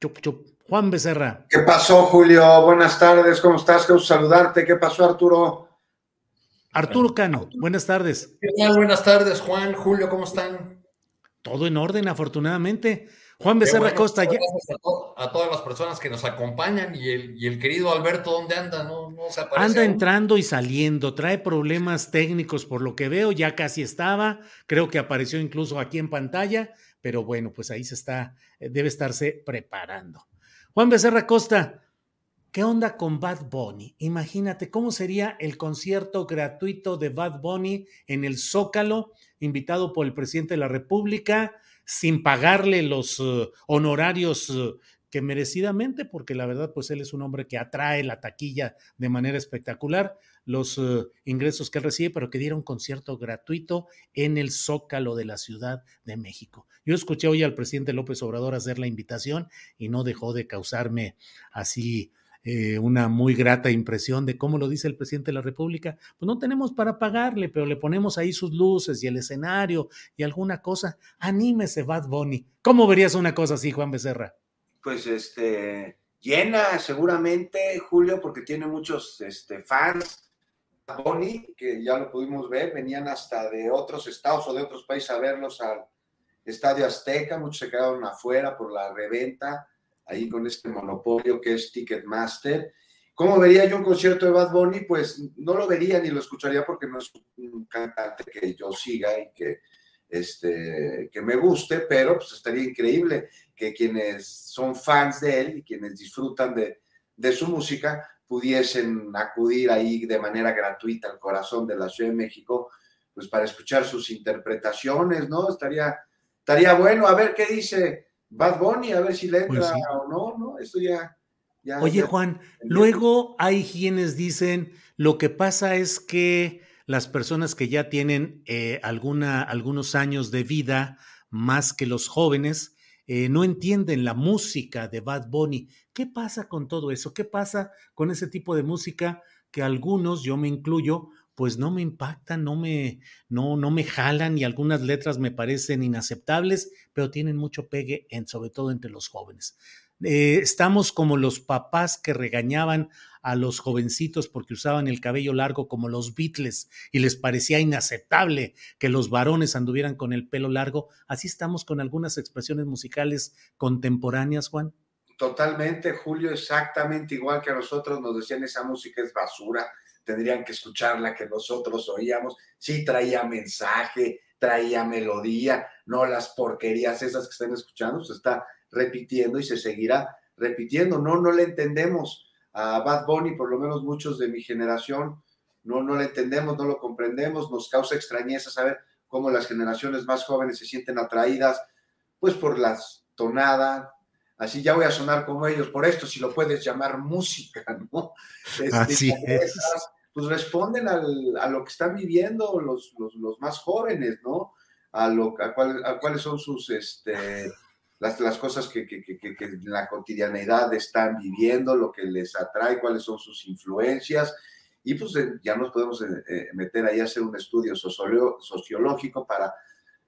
Chup, chup. Juan Becerra. ¿Qué pasó, Julio? Buenas tardes, ¿cómo estás? Quiero saludarte. ¿Qué pasó, Arturo? Arturo Cano, buenas tardes. ¿Qué tal? Buenas tardes, Juan, Julio, ¿cómo están? Todo en orden, afortunadamente. Juan Becerra bueno, Costa. Ya... A, to a, todas las personas que nos acompañan y el, y el querido Alberto, ¿dónde anda? No, no se aparece anda aún. entrando y saliendo, trae problemas técnicos por lo que veo, ya casi estaba, creo que apareció incluso aquí en pantalla, pero bueno, pues ahí se está, debe estarse preparando. Juan Becerra Costa, ¿qué onda con Bad Bunny? Imagínate cómo sería el concierto gratuito de Bad Bunny en el Zócalo, invitado por el presidente de la República, sin pagarle los uh, honorarios uh, que merecidamente, porque la verdad, pues él es un hombre que atrae la taquilla de manera espectacular, los uh, ingresos que él recibe, pero que diera un concierto gratuito en el Zócalo de la Ciudad de México. Yo escuché hoy al presidente López Obrador hacer la invitación y no dejó de causarme así eh, una muy grata impresión de cómo lo dice el presidente de la República. Pues no tenemos para pagarle, pero le ponemos ahí sus luces y el escenario y alguna cosa. Anímese, Bad Bunny. ¿Cómo verías una cosa así, Juan Becerra? Pues este, llena seguramente, Julio, porque tiene muchos este, fans. Bunny, que ya lo pudimos ver, venían hasta de otros estados o de otros países a verlos al Estadio Azteca, muchos se quedaron afuera por la reventa ahí con este monopolio que es Ticketmaster. ¿Cómo vería yo un concierto de Bad Bunny? Pues no lo vería ni lo escucharía porque no es un cantante que yo siga y que, este, que me guste, pero pues estaría increíble que quienes son fans de él y quienes disfrutan de, de su música pudiesen acudir ahí de manera gratuita al corazón de la Ciudad de México, pues para escuchar sus interpretaciones, ¿no? Estaría, estaría bueno, a ver qué dice Bad Bunny, a ver si le entra pues sí. o no, ¿no? Esto ya. ya Oye, ya, Juan, luego hay quienes dicen lo que pasa es que las personas que ya tienen eh, alguna, algunos años de vida, más que los jóvenes, eh, no entienden la música de Bad Bunny. ¿Qué pasa con todo eso? ¿Qué pasa con ese tipo de música que algunos, yo me incluyo, pues no me impactan, no me, no, no me jalan y algunas letras me parecen inaceptables, pero tienen mucho pegue, en, sobre todo entre los jóvenes. Eh, estamos como los papás que regañaban a los jovencitos porque usaban el cabello largo como los Beatles y les parecía inaceptable que los varones anduvieran con el pelo largo. Así estamos con algunas expresiones musicales contemporáneas, Juan. Totalmente, Julio, exactamente igual que a nosotros nos decían esa música es basura, tendrían que escucharla que nosotros oíamos. Sí, traía mensaje, traía melodía, no las porquerías esas que están escuchando, se está repitiendo y se seguirá repitiendo. No, no le entendemos a Bad Bunny, por lo menos muchos de mi generación, no, no le entendemos, no lo comprendemos, nos causa extrañeza saber cómo las generaciones más jóvenes se sienten atraídas, pues por la tonada, así ya voy a sonar como ellos, por esto si lo puedes llamar música, ¿no? Este, así es pues responden al, a lo que están viviendo los, los, los más jóvenes, ¿no? A, lo, a, cuál, a cuáles son sus, este, las, las cosas que, que, que, que, en la cotidianidad están viviendo, lo que les atrae, cuáles son sus influencias. Y pues ya nos podemos eh, meter ahí a hacer un estudio sociológico para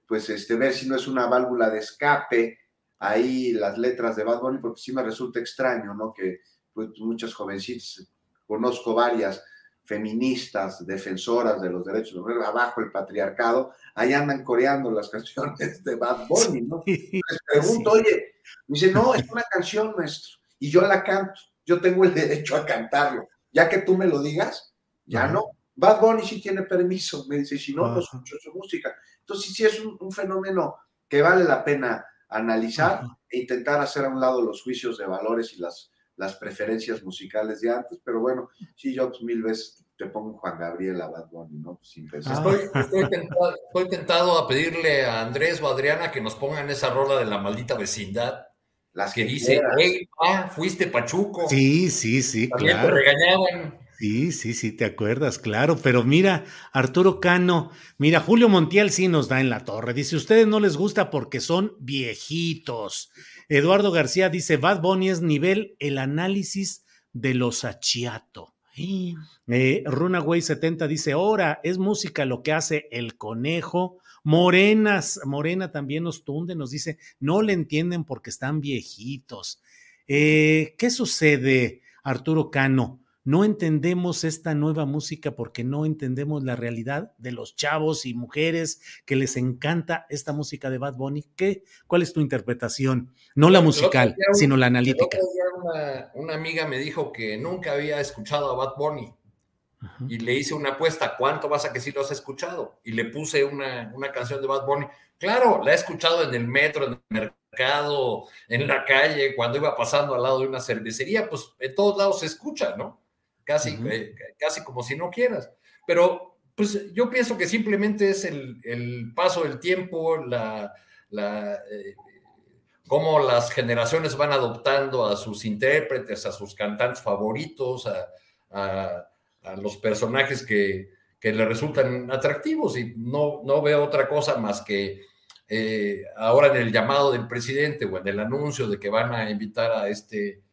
pues este, ver si no es una válvula de escape ahí las letras de Bad Bunny, porque sí me resulta extraño, ¿no? Que pues, muchas jovencitas, conozco varias feministas, defensoras de los derechos de mujer, abajo el patriarcado, ahí andan coreando las canciones de Bad Bunny, ¿no? Les pregunto, oye, me dice, no, es una canción, maestro, y yo la canto, yo tengo el derecho a cantarlo, ya que tú me lo digas, ya no. Bad Bunny sí tiene permiso, me dice, si no, pues escucho su música. Entonces sí es un, fenómeno que vale la pena analizar e intentar hacer a un lado los juicios de valores y las, las preferencias musicales de antes, pero bueno, sí, yo pues, mil veces te pongo Juan Gabriel a Bad Bunny, ¿no? Sin pensar. Estoy, tentado, a pedirle a Andrés o Adriana que nos pongan esa rola de la maldita vecindad. Las que, dice, hey, ah, fuiste Pachuco. Sí, sí, sí, También te regañaban. Sí, sí, sí, te acuerdas, claro, pero mira, Arturo Cano, mira, Julio Montiel sí nos da en la torre, dice, ustedes no les gusta porque son viejitos. Eduardo García dice, Bad Bunny es nivel el análisis de los achiato. Eh, Runaway 70 dice, ahora es música lo que hace el conejo. Morenas, Morena también nos tunde, nos dice, no le entienden porque están viejitos. Eh, ¿Qué sucede, Arturo Cano? No entendemos esta nueva música porque no entendemos la realidad de los chavos y mujeres que les encanta esta música de Bad Bunny. ¿Qué, ¿Cuál es tu interpretación? No la musical, sino la analítica. Una, amiga me dijo que nunca había escuchado a Bad Bunny y le hice una apuesta, ¿cuánto vas a que sí lo has escuchado? Y le puse una, una canción de Bad Bunny. Claro, la he escuchado en el metro, en el mercado, en la calle, cuando iba pasando al lado de una cervecería, pues en todos lados se escucha, ¿no? Casi, eh, casi como si no quieras. Pero pues yo pienso que simplemente es el, paso del tiempo, la, eh, cómo las generaciones van adoptando a sus intérpretes, a sus cantantes favoritos, a, los personajes que, le resultan atractivos y no, no veo otra cosa más que eh, ahora en el llamado del presidente o en el anuncio de que van a invitar a este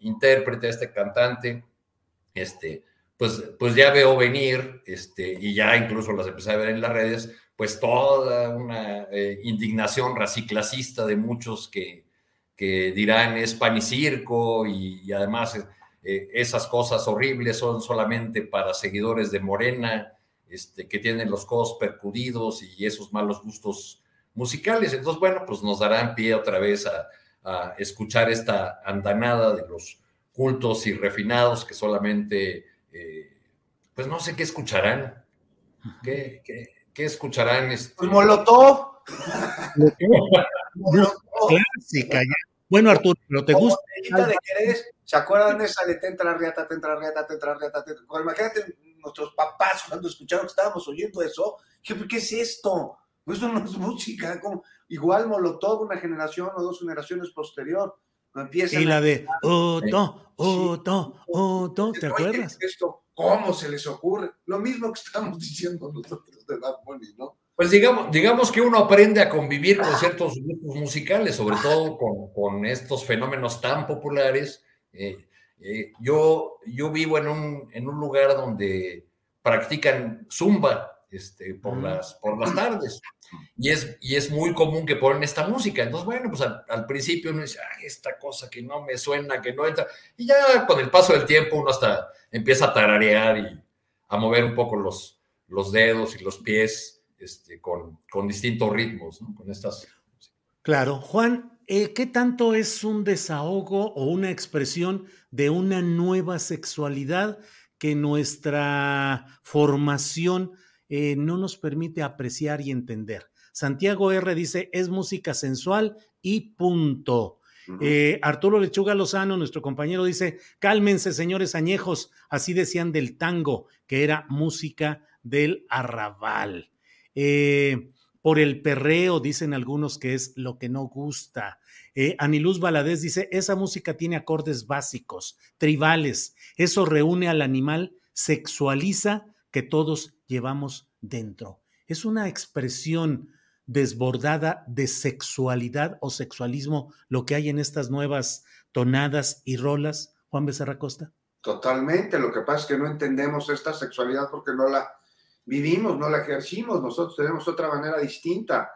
intérprete, a este cantante, este, pues, pues ya veo venir, este, y ya incluso las empecé a ver en las redes, pues toda una eh, indignación raciclasista de muchos que, que dirán es pan y circo y, además eh, esas cosas horribles son solamente para seguidores de Morena, este, que tienen los codos percudidos y esos malos gustos musicales. Entonces, bueno, pues nos darán pie otra vez a escuchar esta andanada de los cultos y refinados que solamente, eh, pues no sé qué escucharán. ¿Qué, qué, escucharán? Este... Molotov. Clásica, Bueno, Arturo, ¿pero te gusta? ¿Se acuerdan de esa de Tentra Riata, Tentra Riata, Tentra Riata? Imagínate nuestros papás cuando escucharon que estábamos oyendo eso. ¿Qué, es esto? Pues eso no es música. Como, igual Molotov, una generación o dos generaciones posterior y la de Otto, Otto, Otto, ¿te acuerdas? Esto, ¿Cómo se les ocurre? Lo mismo que estamos diciendo nosotros de Bad Bunny, ¿no? Pues digamos, digamos que uno aprende a convivir con ciertos grupos musicales, sobre todo con, con estos fenómenos tan populares. Eh, eh, yo, yo vivo en un, en un lugar donde practican zumba, este, por, las, por las tardes. Y es, y es muy común que ponen esta música. Entonces, bueno, pues al, principio uno dice, esta cosa que no me suena, que no entra. Y ya con el paso del tiempo uno hasta empieza a tararear y a mover un poco los, los dedos y los pies este, con, con distintos ritmos, Con estas. Claro. Juan, eh, ¿qué tanto es un desahogo o una expresión de una nueva sexualidad que nuestra formación eh, no nos permite apreciar y entender. Santiago R dice, es música sensual y punto. Eh, Arturo Lechuga Lozano, nuestro compañero, dice, cálmense señores añejos, así decían del tango, que era música del arrabal. Eh, por el perreo, dicen algunos que es lo que no gusta. Aniluz Valadez dice, esa música tiene acordes básicos, tribales, eso reúne al animal, sexualiza que todos llevamos dentro. Es una expresión desbordada de sexualidad o sexualismo lo que hay en estas nuevas tonadas y rolas, Juan Becerra Costa. Totalmente, lo que pasa es que no entendemos esta sexualidad porque no la, vivimos, no la ejercimos, nosotros tenemos otra manera distinta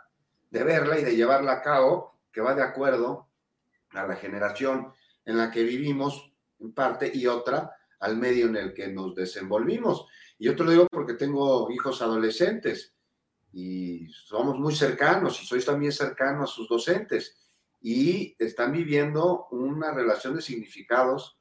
de verla y de llevarla a cabo que va de acuerdo a la generación en la que vivimos en parte y otra al medio en el que nos desenvolvimos. Y yo te lo digo porque tengo hijos adolescentes y somos muy cercanos y soy también cercano a sus docentes y están viviendo una relación de significados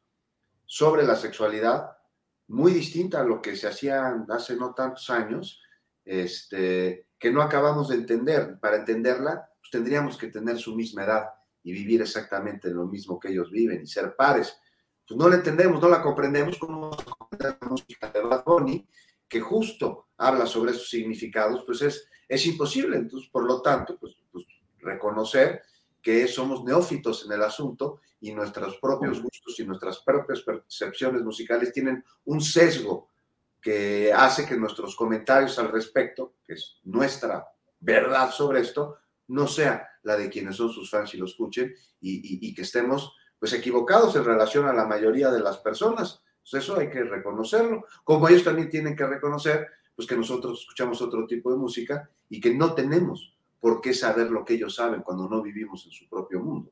sobre la sexualidad muy distinta a lo que se hacía hace no tantos años, este, que no acabamos de entender. Para entenderla, pues tendríamos que tener su misma edad y vivir exactamente lo mismo que ellos viven y ser pares. Pues no la entendemos, no la comprendemos como la música de Bad Bunny, que justo habla sobre esos significados, pues es, es imposible. Entonces, por lo tanto, pues, pues reconocer que somos neófitos en el asunto y nuestros propios gustos y nuestras propias percepciones musicales tienen un sesgo que hace que nuestros comentarios al respecto, que es nuestra verdad sobre esto, no sea la de quienes son sus fans y lo escuchen y, que estemos pues equivocados en relación a la mayoría de las personas. Pues eso hay que reconocerlo, como ellos también tienen que reconocer pues que nosotros escuchamos otro tipo de música y que no tenemos por qué saber lo que ellos saben cuando no vivimos en su propio mundo.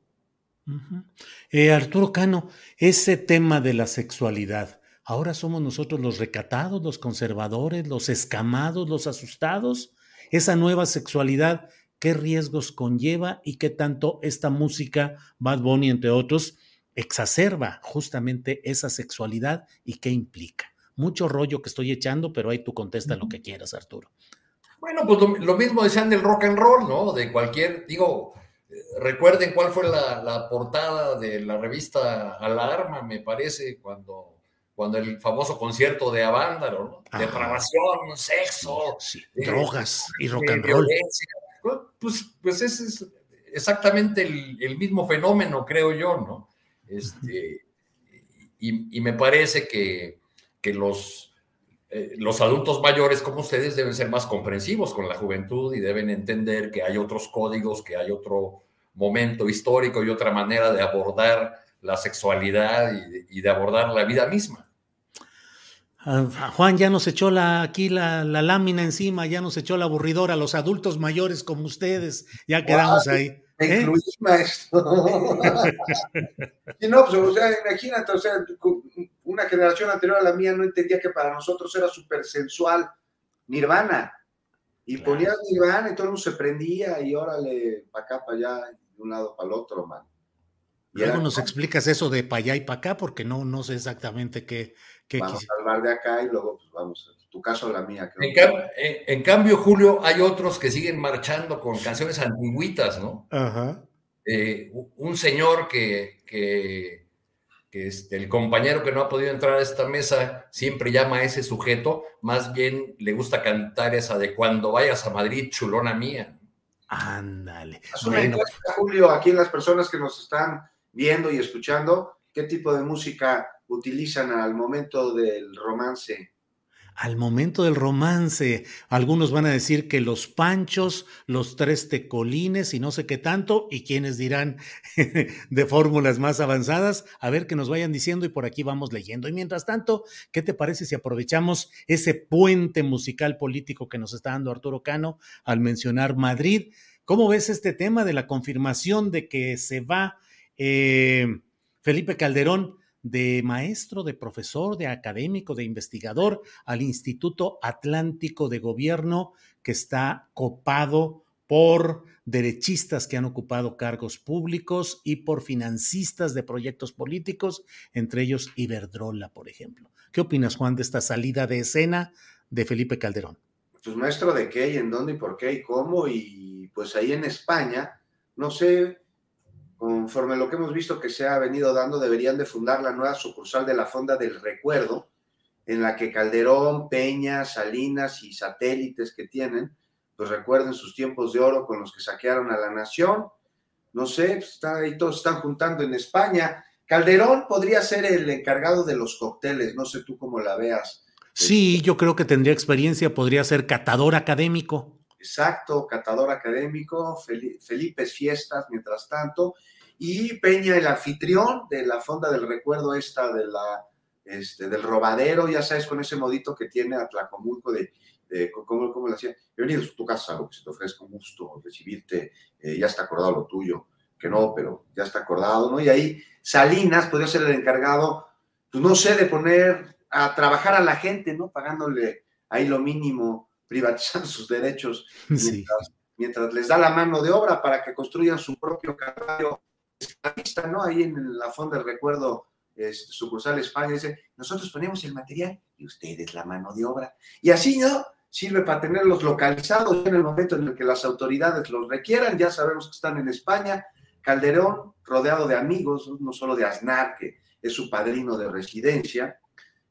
Eh, Arturo Cano, ese tema de la sexualidad, ahora somos nosotros los recatados, los conservadores, los escamados, los asustados. Esa nueva sexualidad, ¿qué riesgos conlleva y qué tanto esta música, Bad Bunny, entre otros, exacerba justamente esa sexualidad y qué implica? Mucho rollo que estoy echando, pero ahí tú contesta lo que quieras, Arturo. Bueno, pues lo, mismo decían del rock and roll, ¿no? De cualquier, digo, recuerden cuál fue la, portada de la revista Alarma, me parece, cuando, cuando el famoso concierto de Avándaro, ¿no? Depravación, sexo, eh, drogas y rock and roll. Pues, pues ese es exactamente el, mismo fenómeno, creo yo, ¿no? Este, y, me parece que, que los eh, los adultos mayores como ustedes deben ser más comprensivos con la juventud y deben entender que hay otros códigos, que hay otro momento histórico y otra manera de abordar la sexualidad y de, abordar la vida misma. Juan ya nos echó la, aquí la, lámina encima, ya nos echó la aburridora, los adultos mayores como ustedes, ya quedamos ahí. ¿Eh? maestro. y no, pues, o sea, imagínate, o sea, una generación anterior a la mía no entendía que para nosotros era súper sensual Nirvana. Y ponías Nirvana y todo el mundo se prendía y órale, para acá, para allá, de un lado para el otro, man. Y Luego nos explicas eso de para allá y para acá, porque no, no sé exactamente qué. Qué vamos a hablar de acá y luego pues vamos, tu caso la mía. En, cambio, Julio, hay otros que siguen marchando con canciones antiguitas, ¿no? Ajá. Eh, un señor que, que que este, el compañero que no ha podido entrar a esta mesa siempre llama a ese sujeto, más bien le gusta cantar esa de cuando vayas a Madrid, chulona mía. Ándale. Bueno. Julio, aquí en las personas que nos están viendo y escuchando, ¿qué tipo de música utilizan al momento del romance? al momento del romance. Algunos van a decir que los panchos, los tres tecolines y no sé qué tanto, y quienes dirán de fórmulas más avanzadas, a ver que nos vayan diciendo y por aquí vamos leyendo. Y mientras tanto, ¿qué te parece si aprovechamos ese puente musical político que nos está dando Arturo Cano al mencionar Madrid? ¿Cómo ves este tema de la confirmación de que se va eh, Felipe Calderón? De maestro, de profesor, de académico, de investigador al Instituto Atlántico de Gobierno que está copado por derechistas que han ocupado cargos públicos y por financistas de proyectos políticos, entre ellos Iberdrola, por ejemplo. ¿Qué opinas, Juan, de esta salida de escena de Felipe Calderón? Pues maestro de qué y en dónde y por qué y cómo, y pues ahí en España, no sé, conforme lo que hemos visto que se ha venido dando, deberían de fundar la nueva sucursal de la Fonda del Recuerdo, en la que Calderón, Peña, Salinas y satélites que tienen, pues recuerden sus tiempos de oro con los que saquearon a la nación. No sé, pues, está ahí todos están juntando en España. Calderón podría ser el encargado de los cócteles, no sé tú cómo la veas. Sí, yo creo que tendría experiencia, podría ser catador académico. Exacto, catador académico, Felipe Fiestas, mientras tanto, y Peña, el anfitrión de la Fonda del Recuerdo esta de la, este, del robadero, ya sabes, con ese modito que tiene Atlacomulco de eh, ¿cómo, ¿cómo, le hacía? Bienvenidos a tu casa, lo que se te ofrezca un gusto recibirte, eh, ya está acordado lo tuyo, que no, pero ya está acordado, ¿no? Y ahí Salinas podría ser el encargado, pues no sé, de poner a trabajar a la gente, ¿no? Pagándole ahí lo mínimo, privatizando sus derechos, mientras, mientras les da la mano de obra para que construyan su propio caballo esclavista, ¿no? Ahí en la fonda del recuerdo sucursal España, dice, nosotros ponemos el material y ustedes la mano de obra. Y así, ¿no? sirve para tenerlos localizados en el momento en el que las autoridades los requieran. Ya sabemos que están en España. Calderón, rodeado de amigos, no solo de Aznar, que es su padrino de residencia,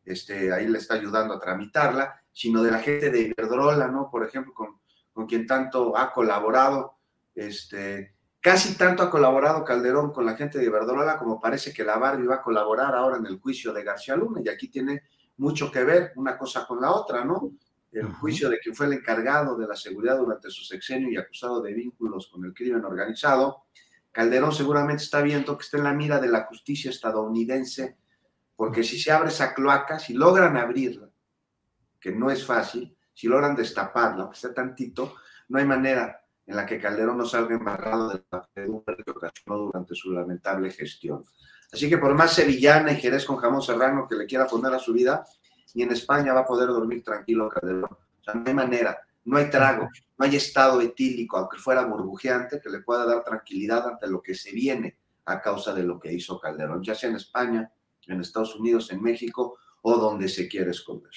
este, ahí le está ayudando a tramitarla, sino de la gente de Iberdrola, ¿no? Por ejemplo, con, con quien tanto ha colaborado, este, casi tanto ha colaborado Calderón con la gente de Iberdrola como parece que la Barbie va a colaborar ahora en el juicio de García Luna, y aquí tiene mucho que ver una cosa con la otra, ¿no? el juicio de quien fue el encargado de la seguridad durante su sexenio y acusado de vínculos con el crimen organizado, Calderón seguramente está viendo que está en la mira de la justicia estadounidense, porque si se abre esa cloaca, si logran abrirla, que no es fácil, si logran destaparla, aunque sea tantito, no hay manera en la que Calderón no salga embarrado de la pedumbre que ocasionó durante su lamentable gestión. Así que por más sevillana y Jerez con jamón serrano que le quiera poner a su vida, y en España va a poder dormir tranquilo Calderón. O sea, no hay manera, no hay trago, no hay estado etílico, aunque fuera burbujeante, que le pueda dar tranquilidad ante lo que se viene a causa de lo que hizo Calderón, ya sea en España, en Estados Unidos, en México o donde se quiere esconder.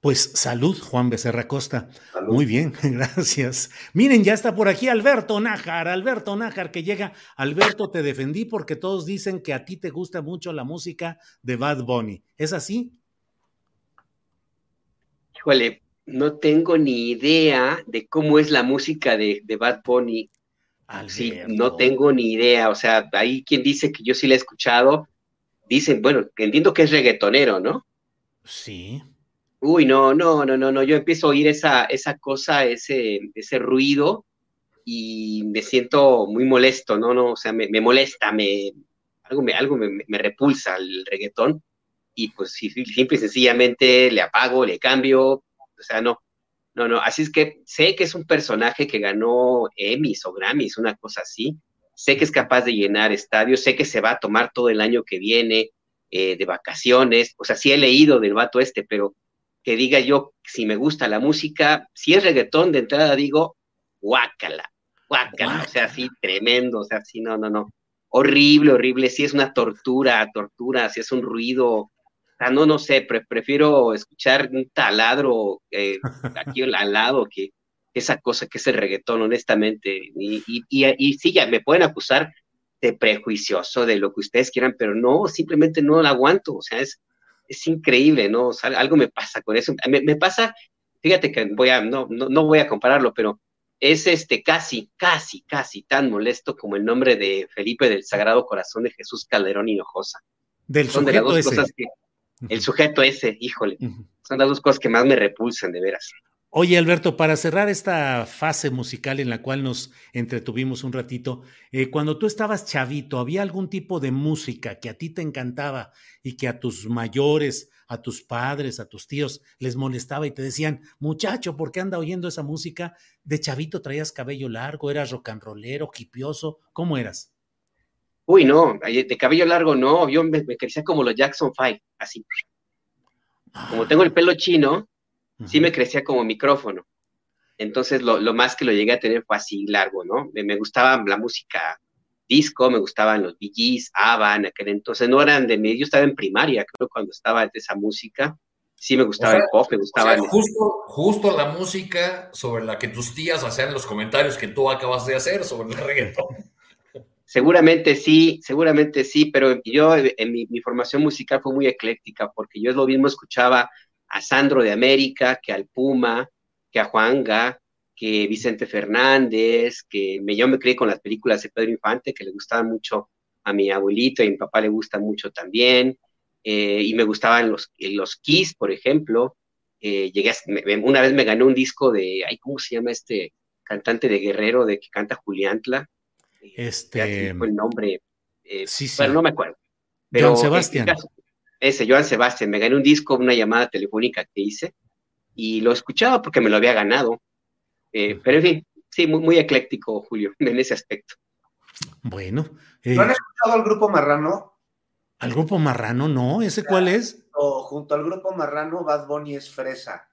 Pues salud, Juan Becerra Costa. Muy bien, gracias. Miren, ya está por aquí Alberto Nájar, Alberto Nájar que llega. Alberto, te defendí porque todos dicen que a ti te gusta mucho la música de Bad Bunny. ¿Es así? híjole, no tengo ni idea de cómo es la música de, Bad Bunny. Sí, no tengo ni idea. O sea, hay quien dice que yo sí la he escuchado. Dicen, bueno, entiendo que es reggaetonero, ¿no? Sí. Uy, no, no, no, no, no. Yo empiezo a oír esa, esa cosa, ese, ese ruido, y me siento muy molesto, ¿no? no o sea, me, molesta, me, algo, me, algo me, me repulsa el reggaetón y pues simple y sencillamente le apago, le cambio, o sea, no, no, no, así es que sé que es un personaje que ganó Emmys o Grammys, una cosa así, sé que es capaz de llenar estadios, sé que se va a tomar todo el año que viene eh, de vacaciones, o sea, sí he leído del vato este, pero que diga yo si me gusta la música, si es reggaetón de entrada digo, guácala, guácala, o sea, sí, tremendo, o sea, sí, no, no, no, horrible, horrible, si es una tortura, tortura, si es un ruido no, no sé, prefiero escuchar un taladro eh, aquí al lado que esa cosa que es el reggaetón, honestamente. Y, y, sí, ya me pueden acusar de prejuicioso, de lo que ustedes quieran, pero no, simplemente no la aguanto. O sea, es, es increíble, ¿no? O sea, algo me pasa con eso. Me, pasa, fíjate que voy a, no, no, voy a compararlo, pero es este casi, casi, casi tan molesto como el nombre de Felipe del Sagrado Corazón de Jesús Calderón Hinojosa. Del Son de las dos cosas que, el sujeto ese, híjole, son las dos cosas que más me repulsan, de veras. Oye, Alberto, para cerrar esta fase musical en la cual nos entretuvimos un ratito, eh, cuando tú estabas chavito, ¿había algún tipo de música que a ti te encantaba y que a tus mayores, a tus padres, a tus tíos les molestaba y te decían, muchacho, ¿por qué anda oyendo esa música? De chavito traías cabello largo, eras rock and rollero, hipioso, ¿cómo eras? Uy, no, de cabello largo no, yo me, crecía como los Jackson Five, así. Como tengo el pelo chino, sí me crecía como micrófono. Entonces, lo, más que lo llegué a tener fue así largo, ¿no? Me, gustaba la música disco, me gustaban los Gees, ABBA, en aquel entonces no eran de mí, yo estaba en primaria, creo, cuando estaba de esa música. Sí me gustaba el pop, me gustaba... justo, justo la música sobre la que tus tías hacían los comentarios que tú acabas de hacer sobre el reggaetón. Seguramente sí, seguramente sí, pero yo en mi, formación musical fue muy ecléctica porque yo lo mismo escuchaba a Sandro de América, que al Puma, que a Juanga, que Vicente Fernández, que me, yo me crié con las películas de Pedro Infante, que le gustaban mucho a mi abuelito y a mi papá le gustan mucho también, eh, y me gustaban los, los Kiss, por ejemplo. Eh, llegué una vez me gané un disco de, ay, ¿cómo se llama este cantante de Guerrero de que canta Juliantla? Este. el nombre. Eh, sí, sí. Bueno, no me acuerdo. Pero Joan Sebastián. Ese, Joan Sebastián. Me gané un disco, una llamada telefónica que hice. y lo escuchaba porque me lo había ganado. Eh, pero en fin, sí, muy, muy ecléctico, Julio, en ese aspecto. Bueno. ¿No han escuchado al grupo Marrano? ¿Al grupo Marrano? No, ¿ese cuál es? junto al grupo Marrano, Bad Bunny es fresa.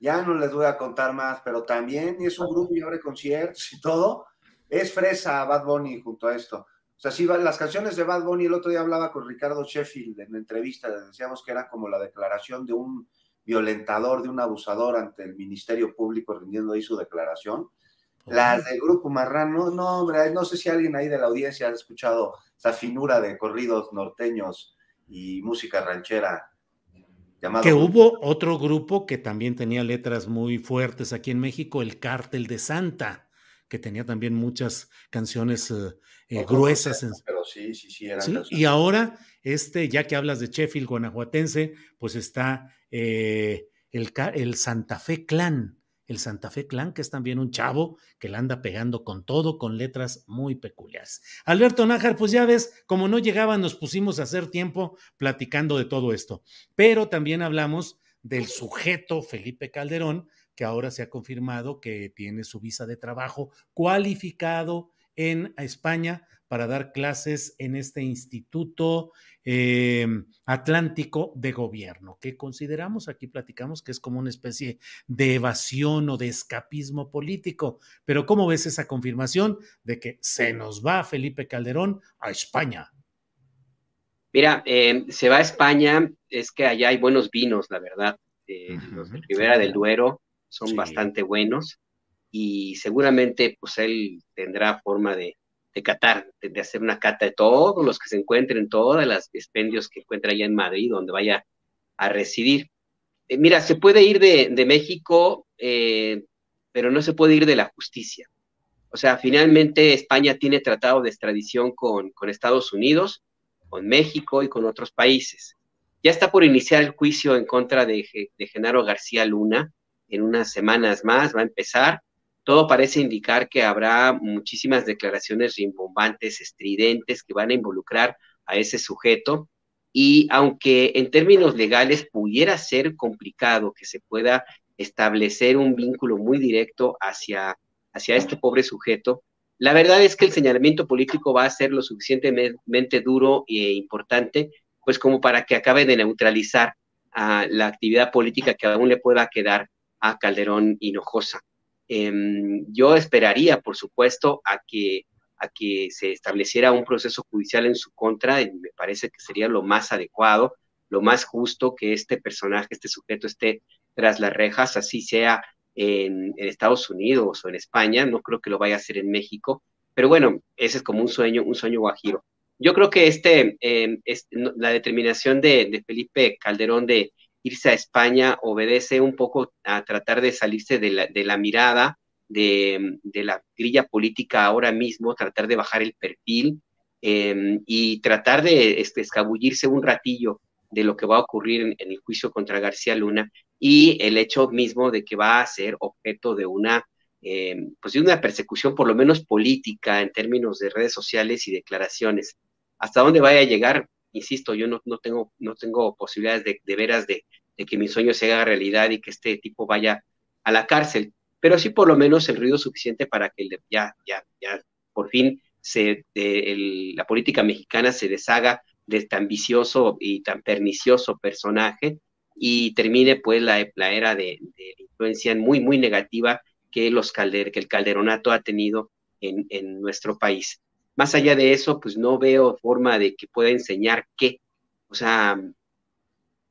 Ya no les voy a contar más, pero también es un grupo y abre conciertos y todo. Es fresa Bad Bunny junto a esto. O sea, sí, las canciones de Bad Bunny, el otro día hablaba con Ricardo Sheffield en entrevista, decíamos que era como la declaración de un violentador, de un abusador ante el Ministerio Público rindiendo ahí su declaración. Las del Grupo Marrano, no, hombre, no sé si alguien ahí de la audiencia ha escuchado esa finura de corridos norteños y música ranchera. Llamado que hubo otro grupo que también tenía letras muy fuertes aquí en México, el Cártel de Santa, que tenía también muchas canciones eh, eh, gruesas. pero sí, sí, sí, eran Y ahora, este, ya que hablas de Sheffield, guanajuatense, pues está eh, el, el Santa Fe Clan, el Santa Fe Clan, que es también un chavo que la anda pegando con todo, con letras muy peculiares. Alberto Nájar, pues ya ves, como no llegaban, nos pusimos a hacer tiempo platicando de todo esto. Pero también hablamos del sujeto Felipe Calderón, que ahora se ha confirmado que tiene su visa de trabajo cualificado en España para dar clases en este instituto eh, atlántico de gobierno, que consideramos, aquí platicamos que es como una especie de evasión o de escapismo político. Pero ¿cómo ves esa confirmación de que se nos va Felipe Calderón a España? Mira, eh, se va a España, es que allá hay buenos vinos, la verdad. Eh, los de Ribera del Duero son bastante buenos y seguramente pues él tendrá forma de, de catar, de, hacer una cata de todos los que se encuentren, todas las expendios que encuentra allá en Madrid, donde vaya a residir. Eh, mira, se puede ir de, de México, eh, pero no se puede ir de la justicia. O sea, finalmente España tiene tratado de extradición con, con Estados Unidos, con México y con otros países. Ya está por iniciar el juicio en contra de, de Genaro García Luna. En unas semanas más va a empezar todo parece indicar que habrá muchísimas declaraciones rimbombantes, estridentes, que van a involucrar a ese sujeto. Y aunque en términos legales pudiera ser complicado que se pueda establecer un vínculo muy directo hacia, hacia este pobre sujeto, la verdad es que el señalamiento político va a ser lo suficientemente duro e importante, pues como para que acabe de neutralizar a la actividad política que aún le pueda quedar a Calderón Hinojosa. Em, yo esperaría, por supuesto, a que, a que se estableciera un proceso judicial en su contra, y me parece que sería lo más adecuado, lo más justo que este personaje, este sujeto esté tras las rejas, así sea en, Estados Unidos o en España, no creo que lo vaya a hacer en México, pero bueno, ese es como un sueño, un sueño guajiro. Yo creo que este, em, la determinación de Felipe Calderón de irse a España obedece un poco a tratar de salirse de la, mirada de, la grilla política ahora mismo, tratar de bajar el perfil em, y tratar de este, escabullirse un ratillo de lo que va a ocurrir en, el juicio contra García Luna y el hecho mismo de que va a ser objeto de una, em, pues de una persecución por lo menos política en términos de redes sociales y declaraciones. Hasta dónde vaya a llegar, insisto, yo no, no, tengo, no tengo posibilidades de, de veras de, de, que mi sueño se haga realidad y que este tipo vaya a la cárcel, pero sí por lo menos el ruido suficiente para que ya, ya, ya por fin se, la política mexicana se deshaga de este ambicioso y tan pernicioso personaje y termine pues la, era de, influencia muy, muy negativa que, los calder, que el calderonato ha tenido en, en nuestro país. Más allá de eso, pues no veo forma de que pueda enseñar qué. O sea,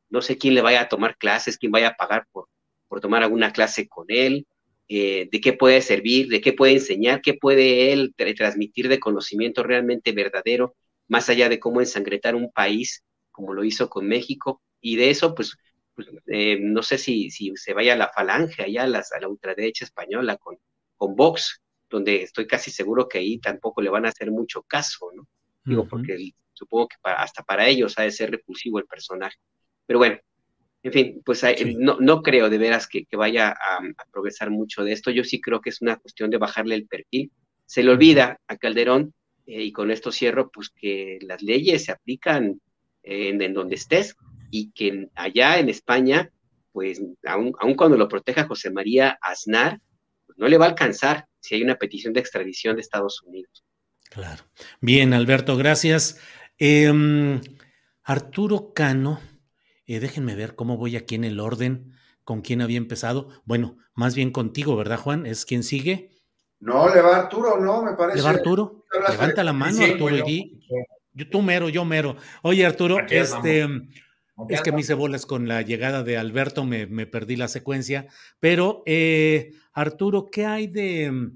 no sé quién le vaya a tomar clases, quién vaya a pagar por, por tomar alguna clase con él, eh, de qué puede servir, de qué puede enseñar, qué puede él transmitir de conocimiento realmente verdadero, más allá de cómo ensangretar un país, como lo hizo con México, y de eso, pues, pues eh, no sé si, si se vaya a la falange allá, a la, a la ultraderecha española con, con Vox, donde estoy casi seguro que ahí tampoco le van a hacer mucho caso, ¿no? Digo, porque supongo que hasta para ellos ha de ser repulsivo el personaje. Pero bueno, en fin, pues no, no, creo de veras que, vaya a, progresar mucho de esto. Yo sí creo que es una cuestión de bajarle el perfil. Se le olvida a Calderón, eh, y con esto cierro, pues que las leyes se aplican en, en donde estés y que allá en España pues aun, cuando lo proteja José María Aznar, pues, no le va a alcanzar si hay una petición de extradición de Estados Unidos. Claro. Bien, Alberto, gracias. Em, Arturo Cano, eh, déjenme ver cómo voy aquí en el orden, con quién había empezado. Bueno, más bien contigo, ¿verdad, Juan? ¿Es quien sigue? No, le va Arturo, no, me parece. ¿Le va Arturo? Levanta la mano, Arturo, y yo, tú mero, yo mero. Oye, Arturo, este, es que me hice bolas con la llegada de Alberto, me, perdí la secuencia, pero eh, Arturo, ¿qué hay de,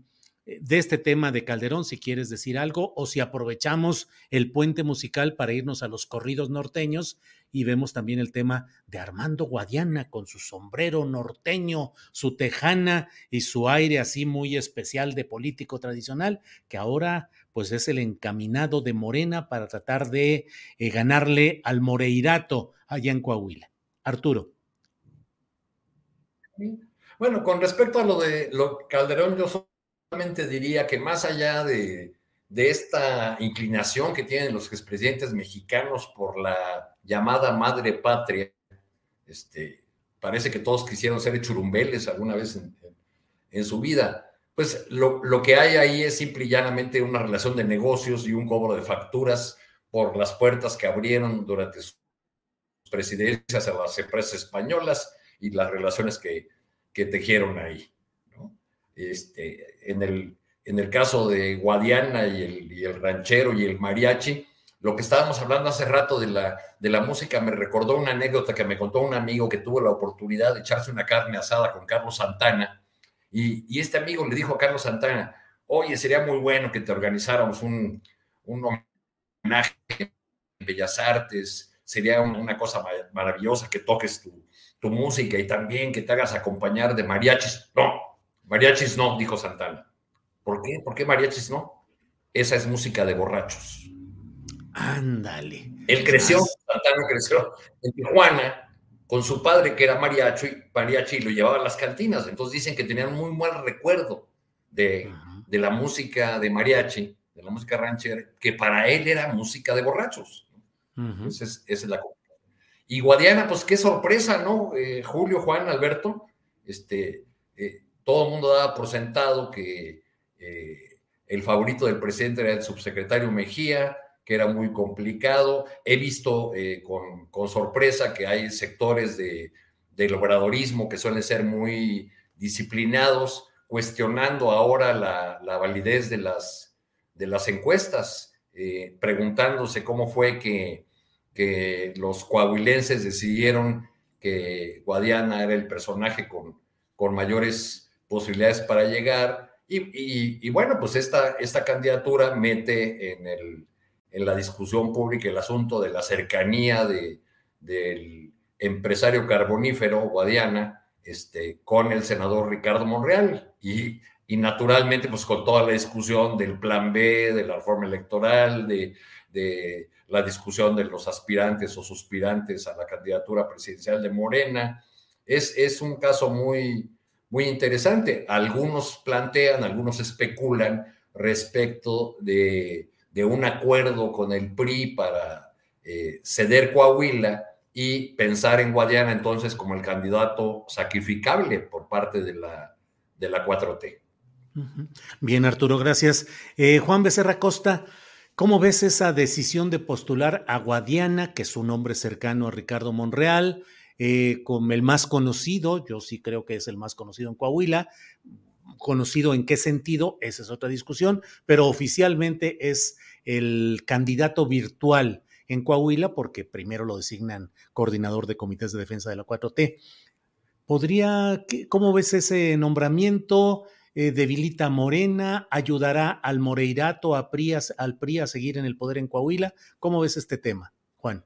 de este tema de Calderón, si quieres decir algo, o si aprovechamos el puente musical para irnos a los corridos norteños y vemos también el tema de Armando Guadiana con su sombrero norteño, su tejana y su aire así muy especial de político tradicional, que ahora pues es el encaminado de Morena para tratar de eh, ganarle al Moreirato allá en Coahuila. Arturo. Bueno, con respecto a lo de Calderón, yo solamente diría que más allá de, de esta inclinación que tienen los expresidentes mexicanos por la llamada madre patria, este, parece que todos quisieron ser churumbeles alguna vez en, su vida. Pues lo, lo, que hay ahí es simple y llanamente una relación de negocios y un cobro de facturas por las puertas que abrieron durante sus presidencias a las empresas españolas y las relaciones que, que tejieron ahí. Este, en, el, en el caso de Guadiana y el, el ranchero y el mariachi, lo que estábamos hablando hace rato de la, de la música me recordó una anécdota que me contó un amigo que tuvo la oportunidad de echarse una carne asada con Carlos Santana. Y, este amigo le dijo a Carlos Santana, oye, sería muy bueno que te organizáramos un, un homenaje en Bellas Artes, sería una cosa maravillosa que toques tu, tu música y también que te hagas acompañar de mariachis. No, mariachis no, dijo Santana. ¿Por qué? ¿Por qué mariachis no? Esa es música de borrachos. Ándale. Él creció, Santana creció en Tijuana con su padre que era mariachi, mariachi y lo llevaba a las cantinas. Entonces dicen que tenían muy mal recuerdo de, la música de mariachi, de la música ranchera, que para él era música de borrachos. esa es la Y Guadiana, pues qué sorpresa, ¿no? Eh, Julio, Juan, Alberto, este, eh, todo el mundo daba por sentado que eh, el favorito del presidente era el subsecretario Mejía, que era muy complicado. He visto eh, con, sorpresa que hay sectores de, del obradorismo que suelen ser muy disciplinados, cuestionando ahora la, validez de las, de las encuestas, eh, preguntándose cómo fue que, que, los coahuilenses decidieron que Guadiana era el personaje con, con mayores posibilidades para llegar. Y, y bueno, pues esta, esta candidatura mete en el, en la discusión pública el asunto de la cercanía de, del empresario carbonífero Guadiana este, con el senador Ricardo Monreal y, y, naturalmente pues con toda la discusión del plan B, de la reforma electoral, de, de la discusión de los aspirantes o suspirantes a la candidatura presidencial de Morena. Es, es un caso muy, muy interesante. Algunos plantean, algunos especulan respecto de de un acuerdo con el PRI para eh, ceder Coahuila y pensar en Guadiana entonces como el candidato sacrificable por parte de la, de la 4T. Bien, Arturo, gracias. Eh, Juan Becerra Costa, ¿cómo ves esa decisión de postular a Guadiana, que es un nombre cercano a Ricardo Monreal, eh, como el más conocido, yo sí creo que es el más conocido en Coahuila, conocido en qué sentido, esa es otra discusión, pero oficialmente es el candidato virtual en Coahuila porque primero lo designan coordinador de comités de defensa de la 4T. ¿Podría, cómo ves ese nombramiento? Eh, ¿Debilita Morena? ¿Ayudará al Moreirato, a al PRI a seguir en el poder en Coahuila? ¿Cómo ves este tema, Juan?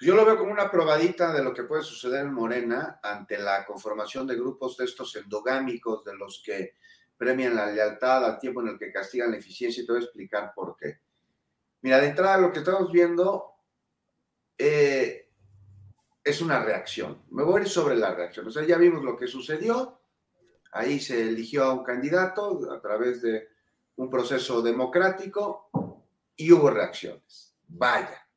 Yo lo veo como una probadita de lo que puede suceder en Morena ante la conformación de grupos de estos endogámicos, de los que premian la lealtad al tiempo en el que castigan la eficiencia, y te voy a explicar por qué. Mira, de entrada lo que estamos viendo eh, es una reacción. Me voy a ir sobre la reacción. O sea, ya vimos lo que sucedió. Ahí se eligió a un candidato a través de un proceso democrático y hubo reacciones. Vaya.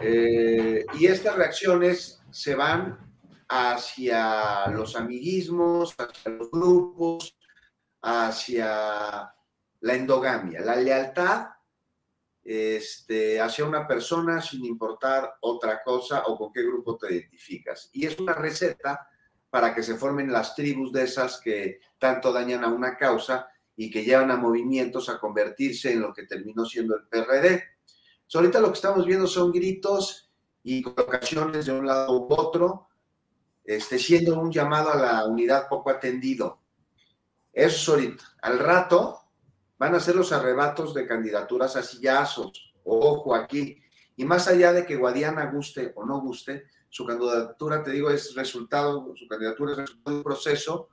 Eh, y estas reacciones se van hacia los amiguismos, hacia los grupos, hacia la endogamia, la lealtad este, hacia una persona sin importar otra cosa o con qué grupo te identificas. Y es una receta para que se formen las tribus de esas que tanto dañan a una causa y que llevan a movimientos a convertirse en lo que terminó siendo el PRD. Ahorita lo que estamos viendo son gritos y colocaciones de un lado u otro, este, siendo un llamado a la unidad poco atendido. Eso es ahorita. Al rato van a ser los arrebatos de candidaturas a sillazos. Ojo aquí. Y más allá de que Guadiana guste o no guste, su candidatura, te digo, es resultado, su candidatura es resultado de un proceso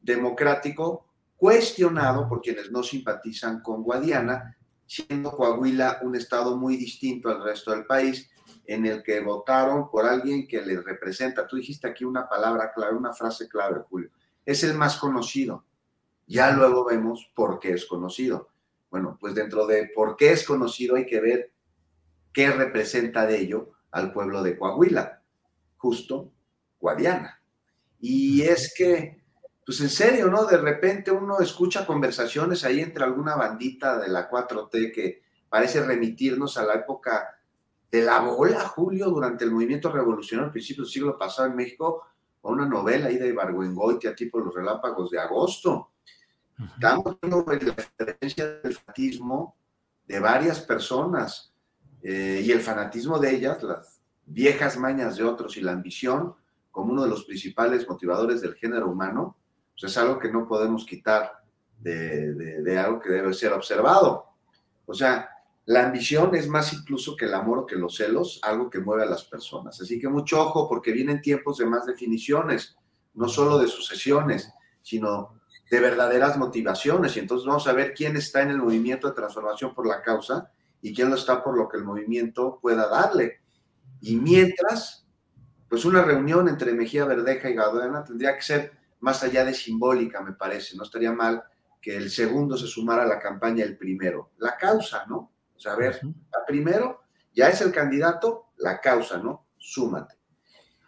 democrático cuestionado por quienes no simpatizan con Guadiana, siendo Coahuila un estado muy distinto al resto del país, en el que votaron por alguien que les representa. Tú dijiste aquí una palabra clave, una frase clave, Julio. Es el más conocido. Ya luego vemos por qué es conocido. Bueno, pues dentro de por qué es conocido hay que ver qué representa de ello al pueblo de Coahuila justo Guadiana. Y es que, pues en serio, ¿no? De repente uno escucha conversaciones ahí entre alguna bandita de la 4T que parece remitirnos a la época de la bola, Julio, durante el movimiento revolucionario al principio del siglo pasado en México, o una novela ahí de Ibargüengoitia, tipo Los Relápagos de Agosto. Estamos viendo la referencia del fanatismo de varias personas eh, y el fanatismo de ellas, las viejas mañas de otros y la ambición como uno de los principales motivadores del género humano, pues es algo que no podemos quitar de, algo que debe ser observado. O sea, la ambición es más incluso que el amor o que los celos, algo que mueve a las personas. Así que mucho ojo porque vienen tiempos de más definiciones, no solo de sucesiones, sino de verdaderas motivaciones. Y entonces vamos a ver quién está en el movimiento de transformación por la causa y quién lo está por lo que el movimiento pueda darle. Y mientras, pues una reunión entre Mejía Verdeja y Gaudena tendría que ser más allá de simbólica, me parece. No estaría mal que el segundo se sumara a la campaña el primero. La causa, ¿no? O sea, a ver, primero ya es el candidato, la causa, ¿no? Súmate.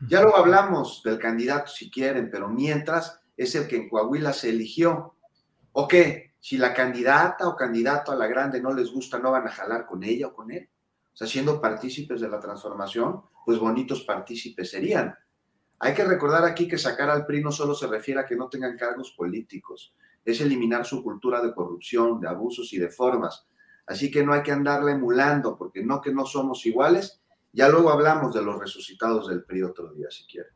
Ya luego hablamos del candidato si quieren, pero mientras es el que en Coahuila se eligió. ¿O qué? Si la candidata o candidato a la grande no les gusta, no van a jalar con ella o con él. O sea, siendo partícipes de la transformación, pues bonitos partícipes serían. Hay que recordar aquí que sacar al PRI no solo se refiere a que no tengan cargos políticos, es eliminar su cultura de corrupción, de abusos y de formas. Así que no hay que andarla emulando, porque no que no somos iguales. Ya luego hablamos de los resucitados del PRI otro día, si quieren.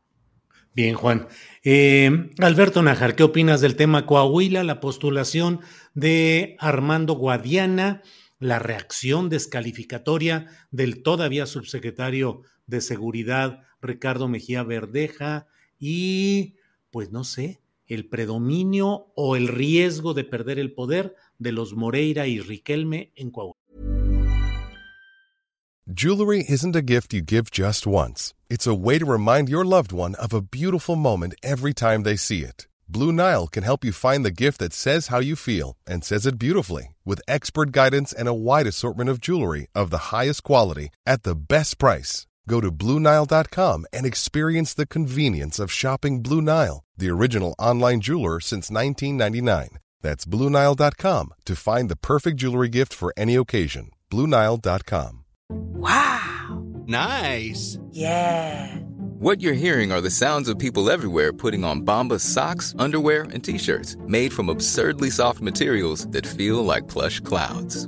Bien, Juan. Eh, Alberto Najar, ¿qué opinas del tema Coahuila, la postulación de Armando Guadiana? la reacción descalificatoria del todavía subsecretario de Seguridad Ricardo Mejía Verdeja y, pues no sé, el predominio o el riesgo de perder el poder de los Moreira y Riquelme en Coahuila. Jewelry isn't a gift you give just once. It's a way to remind your loved one of a beautiful moment every time they see it. Blue Nile can help you find the gift that says how you feel and says it beautifully with expert guidance and a wide assortment of jewelry of the highest quality at the best price. Go to BlueNile.com and experience the convenience of shopping Blue Nile, the original online jeweler since 1999. That's BlueNile.com to find the perfect jewelry gift for any occasion. BlueNile.com. Wow! Nice! Yeah! What you're hearing are the sounds of people everywhere putting on Bombas socks, underwear, and t-shirts made from absurdly soft materials that feel like plush clouds.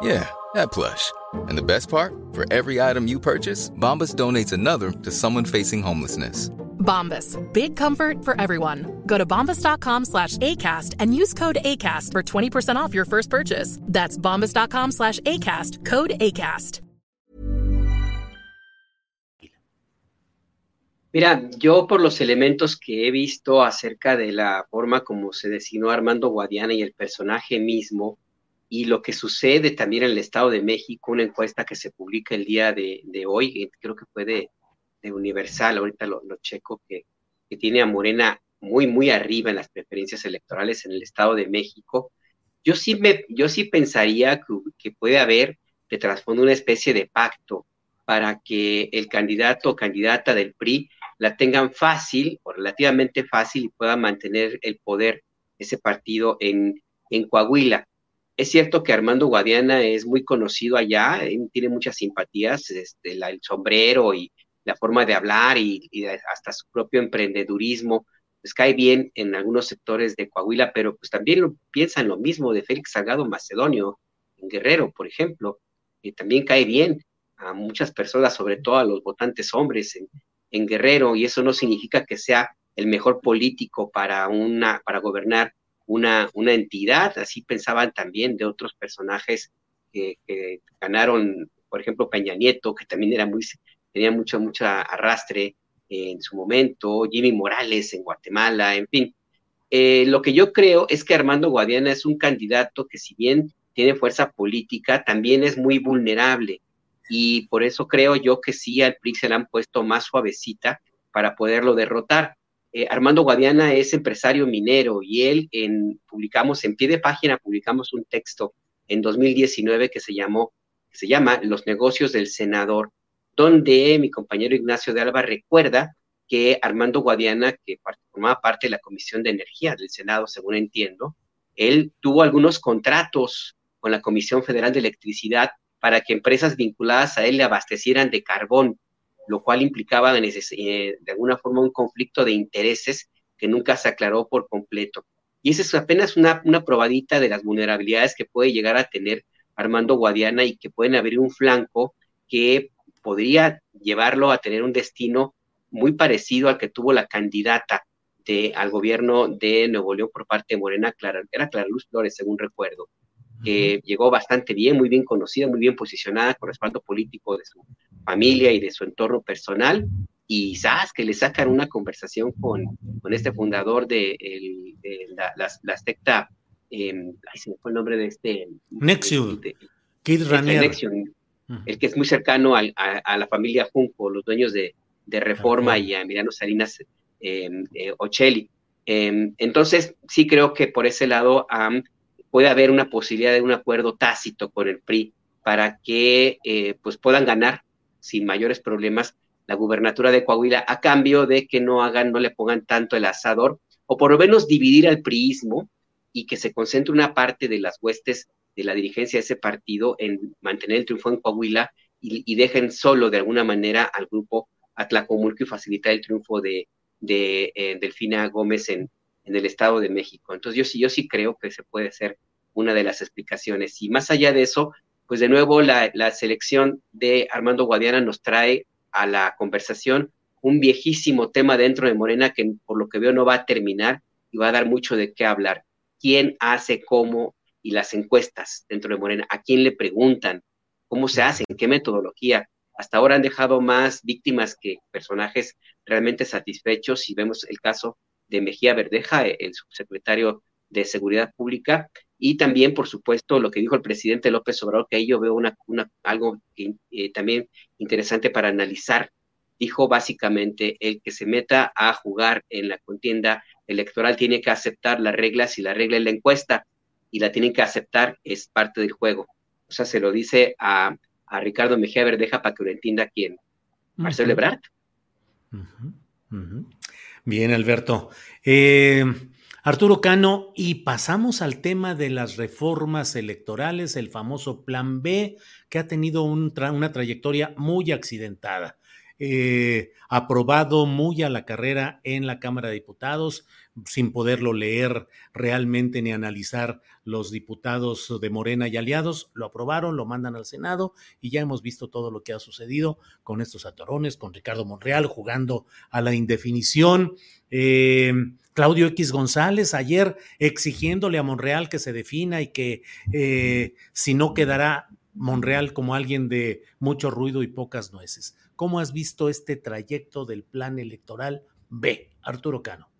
Yeah, that plush. And the best part? For every item you purchase, Bombas donates another to someone facing homelessness. Bombas, big comfort for everyone. Go to bombas.com slash ACAST and use code ACAST for 20% off your first purchase. That's bombas.com slash ACAST, code ACAST. Mira, yo por los elementos que he visto acerca de la forma como se designó Armando Guadiana y el personaje mismo, y lo que sucede también en el Estado de México, una encuesta que se publica el día de, hoy, creo que fue de, Universal, ahorita lo, checo, que, tiene a Morena muy, muy arriba en las preferencias electorales en el Estado de México. Yo sí, me, yo sí pensaría que, que puede haber de trasfondo una especie de pacto para que el candidato o candidata del PRI la tengan fácil o relativamente fácil y puedan mantener el poder ese partido en, en Coahuila. Es cierto que Armando Guadiana es muy conocido allá, tiene muchas simpatías, este, el sombrero y la forma de hablar y, hasta su propio emprendedurismo, pues cae bien en algunos sectores de Coahuila, pero pues también lo, piensan lo mismo de Félix Salgado Macedonio, en Guerrero, por ejemplo, que también cae bien a muchas personas, sobre todo a los votantes hombres en, en Guerrero, y eso no significa que sea el mejor político para, una, para gobernar una, una entidad, así pensaban también de otros personajes que, ganaron, por ejemplo, Peña Nieto, que también era muy, tenía mucho, mucho arrastre en su momento, Jimmy Morales en Guatemala, en fin. Eh, lo que yo creo es que Armando Guadiana es un candidato que si bien tiene fuerza política, también es muy vulnerable y por eso creo yo que sí al PRI se le han puesto más suavecita para poderlo derrotar. Eh, Armando Guadiana es empresario minero y él en, publicamos en pie de página, publicamos un texto en 2019 que se llamó, se llama Los negocios del senador, donde mi compañero Ignacio de Alba recuerda que Armando Guadiana, que formaba parte de la Comisión de Energía del Senado, según entiendo, él tuvo algunos contratos con la Comisión Federal de Electricidad para que empresas vinculadas a él le abastecieran de carbón, lo cual implicaba eh, de alguna forma un conflicto de intereses que nunca se aclaró por completo. Y esa es apenas una, una probadita de las vulnerabilidades que puede llegar a tener Armando Guadiana y que pueden abrir un flanco que podría llevarlo a tener un destino muy parecido al que tuvo la candidata de, al gobierno de Nuevo León por parte de Morena, Clara, era Clara Luz Flores, según recuerdo que llegó bastante bien, muy bien conocida, muy bien posicionada, con respaldo político de su familia y de su entorno personal, y sabes que le sacan una conversación con, con este fundador de, la, la, secta, eh, se me fue el nombre de este... Nexium, Kid Ranier. el que es muy cercano a, a, la familia Junco, los dueños de, de Reforma y a Emiliano Salinas eh, eh, Ocelli. Em, entonces, sí creo que por ese lado puede haber una posibilidad de un acuerdo tácito con el PRI para que eh, pues puedan ganar sin mayores problemas la gubernatura de Coahuila a cambio de que no hagan, no le pongan tanto el asador o por lo menos dividir al priismo y que se concentre una parte de las huestes de la dirigencia de ese partido en mantener el triunfo en Coahuila y, dejen solo de alguna manera al grupo Atlacomulco y facilitar el triunfo de, eh, Delfina Gómez en, en el Estado de México. Entonces yo sí, yo sí creo que se puede ser una de las explicaciones. Y más allá de eso, pues de nuevo la, selección de Armando Guadiana nos trae a la conversación un viejísimo tema dentro de Morena que por lo que veo no va a terminar y va a dar mucho de qué hablar. ¿Quién hace cómo y las encuestas dentro de Morena? ¿A quién le preguntan? ¿Cómo se hacen? ¿Qué metodología? Hasta ahora han dejado más víctimas que personajes realmente satisfechos. Si vemos el caso de Mejía Verdeja, el subsecretario de Seguridad Pública, y también, por supuesto, lo que dijo el presidente López Obrador, que ahí yo veo una, algo eh, también interesante para analizar. Dijo básicamente, el que se meta a jugar en la contienda electoral tiene que aceptar las reglas y la regla es la encuesta y la tienen que aceptar, es parte del juego. O sea, se lo dice a, Ricardo Mejía Verdeja para que lo entienda quién. Marcelo Ebrard. Bien, Alberto. Eh, Arturo Cano, y pasamos al tema de las reformas electorales, el famoso Plan B, que ha tenido una trayectoria muy accidentada. Eh, aprobado muy a la carrera en la Cámara de Diputados, sin poderlo leer realmente ni analizar los diputados de Morena y aliados, lo aprobaron, lo mandan al Senado y ya hemos visto todo lo que ha sucedido con estos atorones, con Ricardo Monreal jugando a la indefinición. Eh, Claudio X González ayer exigiéndole a Monreal que se defina y que eh, si no quedará Monreal como alguien de mucho ruido y pocas nueces. ¿Cómo has visto este trayecto del plan electoral B, Arturo Cano?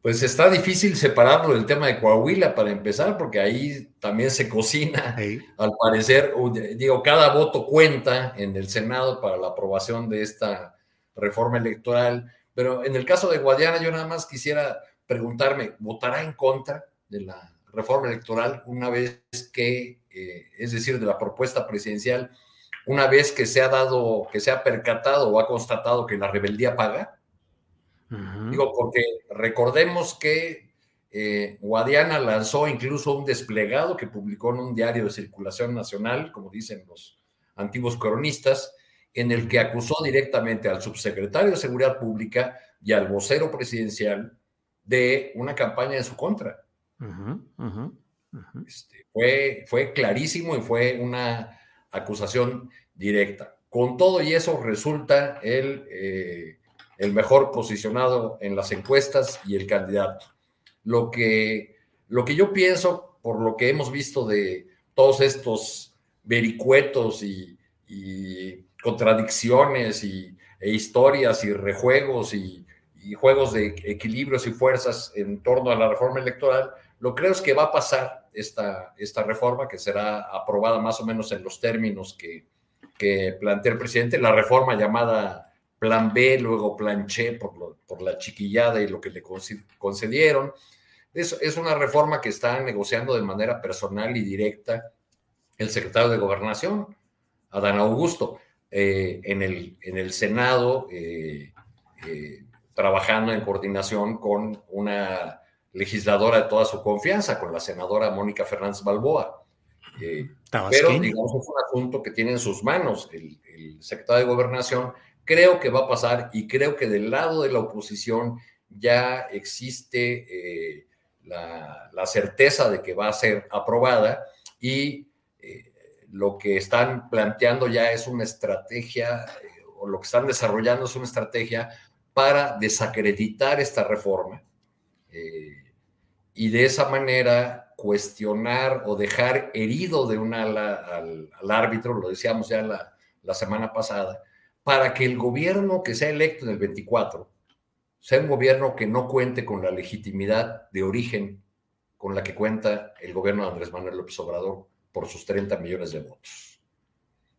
Pues está difícil separarlo del tema de Coahuila para empezar, porque ahí también se cocina, al parecer, digo, cada voto cuenta en el Senado para la aprobación de esta reforma electoral, pero en el caso de Guadiana yo nada más quisiera preguntarme, ¿votará en contra de la reforma electoral una vez que, eh, es decir, de la propuesta presidencial, una vez que se ha dado, que se ha percatado o ha constatado que la rebeldía paga? Digo, porque recordemos que eh, Guadiana lanzó incluso un desplegado que publicó en un diario de circulación nacional, como dicen los antiguos cronistas, en el que acusó directamente al subsecretario de Seguridad Pública y al vocero presidencial de una campaña en su contra. Este, fue, fue clarísimo y fue una acusación directa. Con todo y eso resulta el, eh, el mejor posicionado en las encuestas y el candidato. Lo que, lo que yo pienso, por lo que hemos visto de todos estos vericuetos y, contradicciones y, e historias y rejuegos y, y juegos de equilibrios y fuerzas en torno a la reforma electoral, lo creo es que va a pasar esta, esta reforma, que será aprobada más o menos en los términos que, que plantea el presidente, la reforma llamada Plan B, luego Plan Che por, por la chiquillada y lo que le concedieron. Es, es una reforma que está negociando de manera personal y directa el secretario de Gobernación, Adán Augusto, eh, en, el, en el Senado, eh, eh, trabajando en coordinación con una legisladora de toda su confianza, con la senadora Mónica Fernández Balboa. pero, digamos, es un asunto que tiene en sus manos el, el secretario de Gobernación. Creo que va a pasar y creo que del lado de la oposición ya existe la, la, certeza de que va a ser aprobada y eh, lo que están planteando ya es una estrategia, eh, o lo que están desarrollando es una estrategia para desacreditar esta reforma eh, y de esa manera cuestionar o dejar herido de una ala al, árbitro, lo decíamos ya la, la semana pasada, para que el gobierno que sea electo en el 24 sea un gobierno que no cuente con la legitimidad de origen con la que cuenta el gobierno de Andrés Manuel López Obrador por sus 30 millones de votos.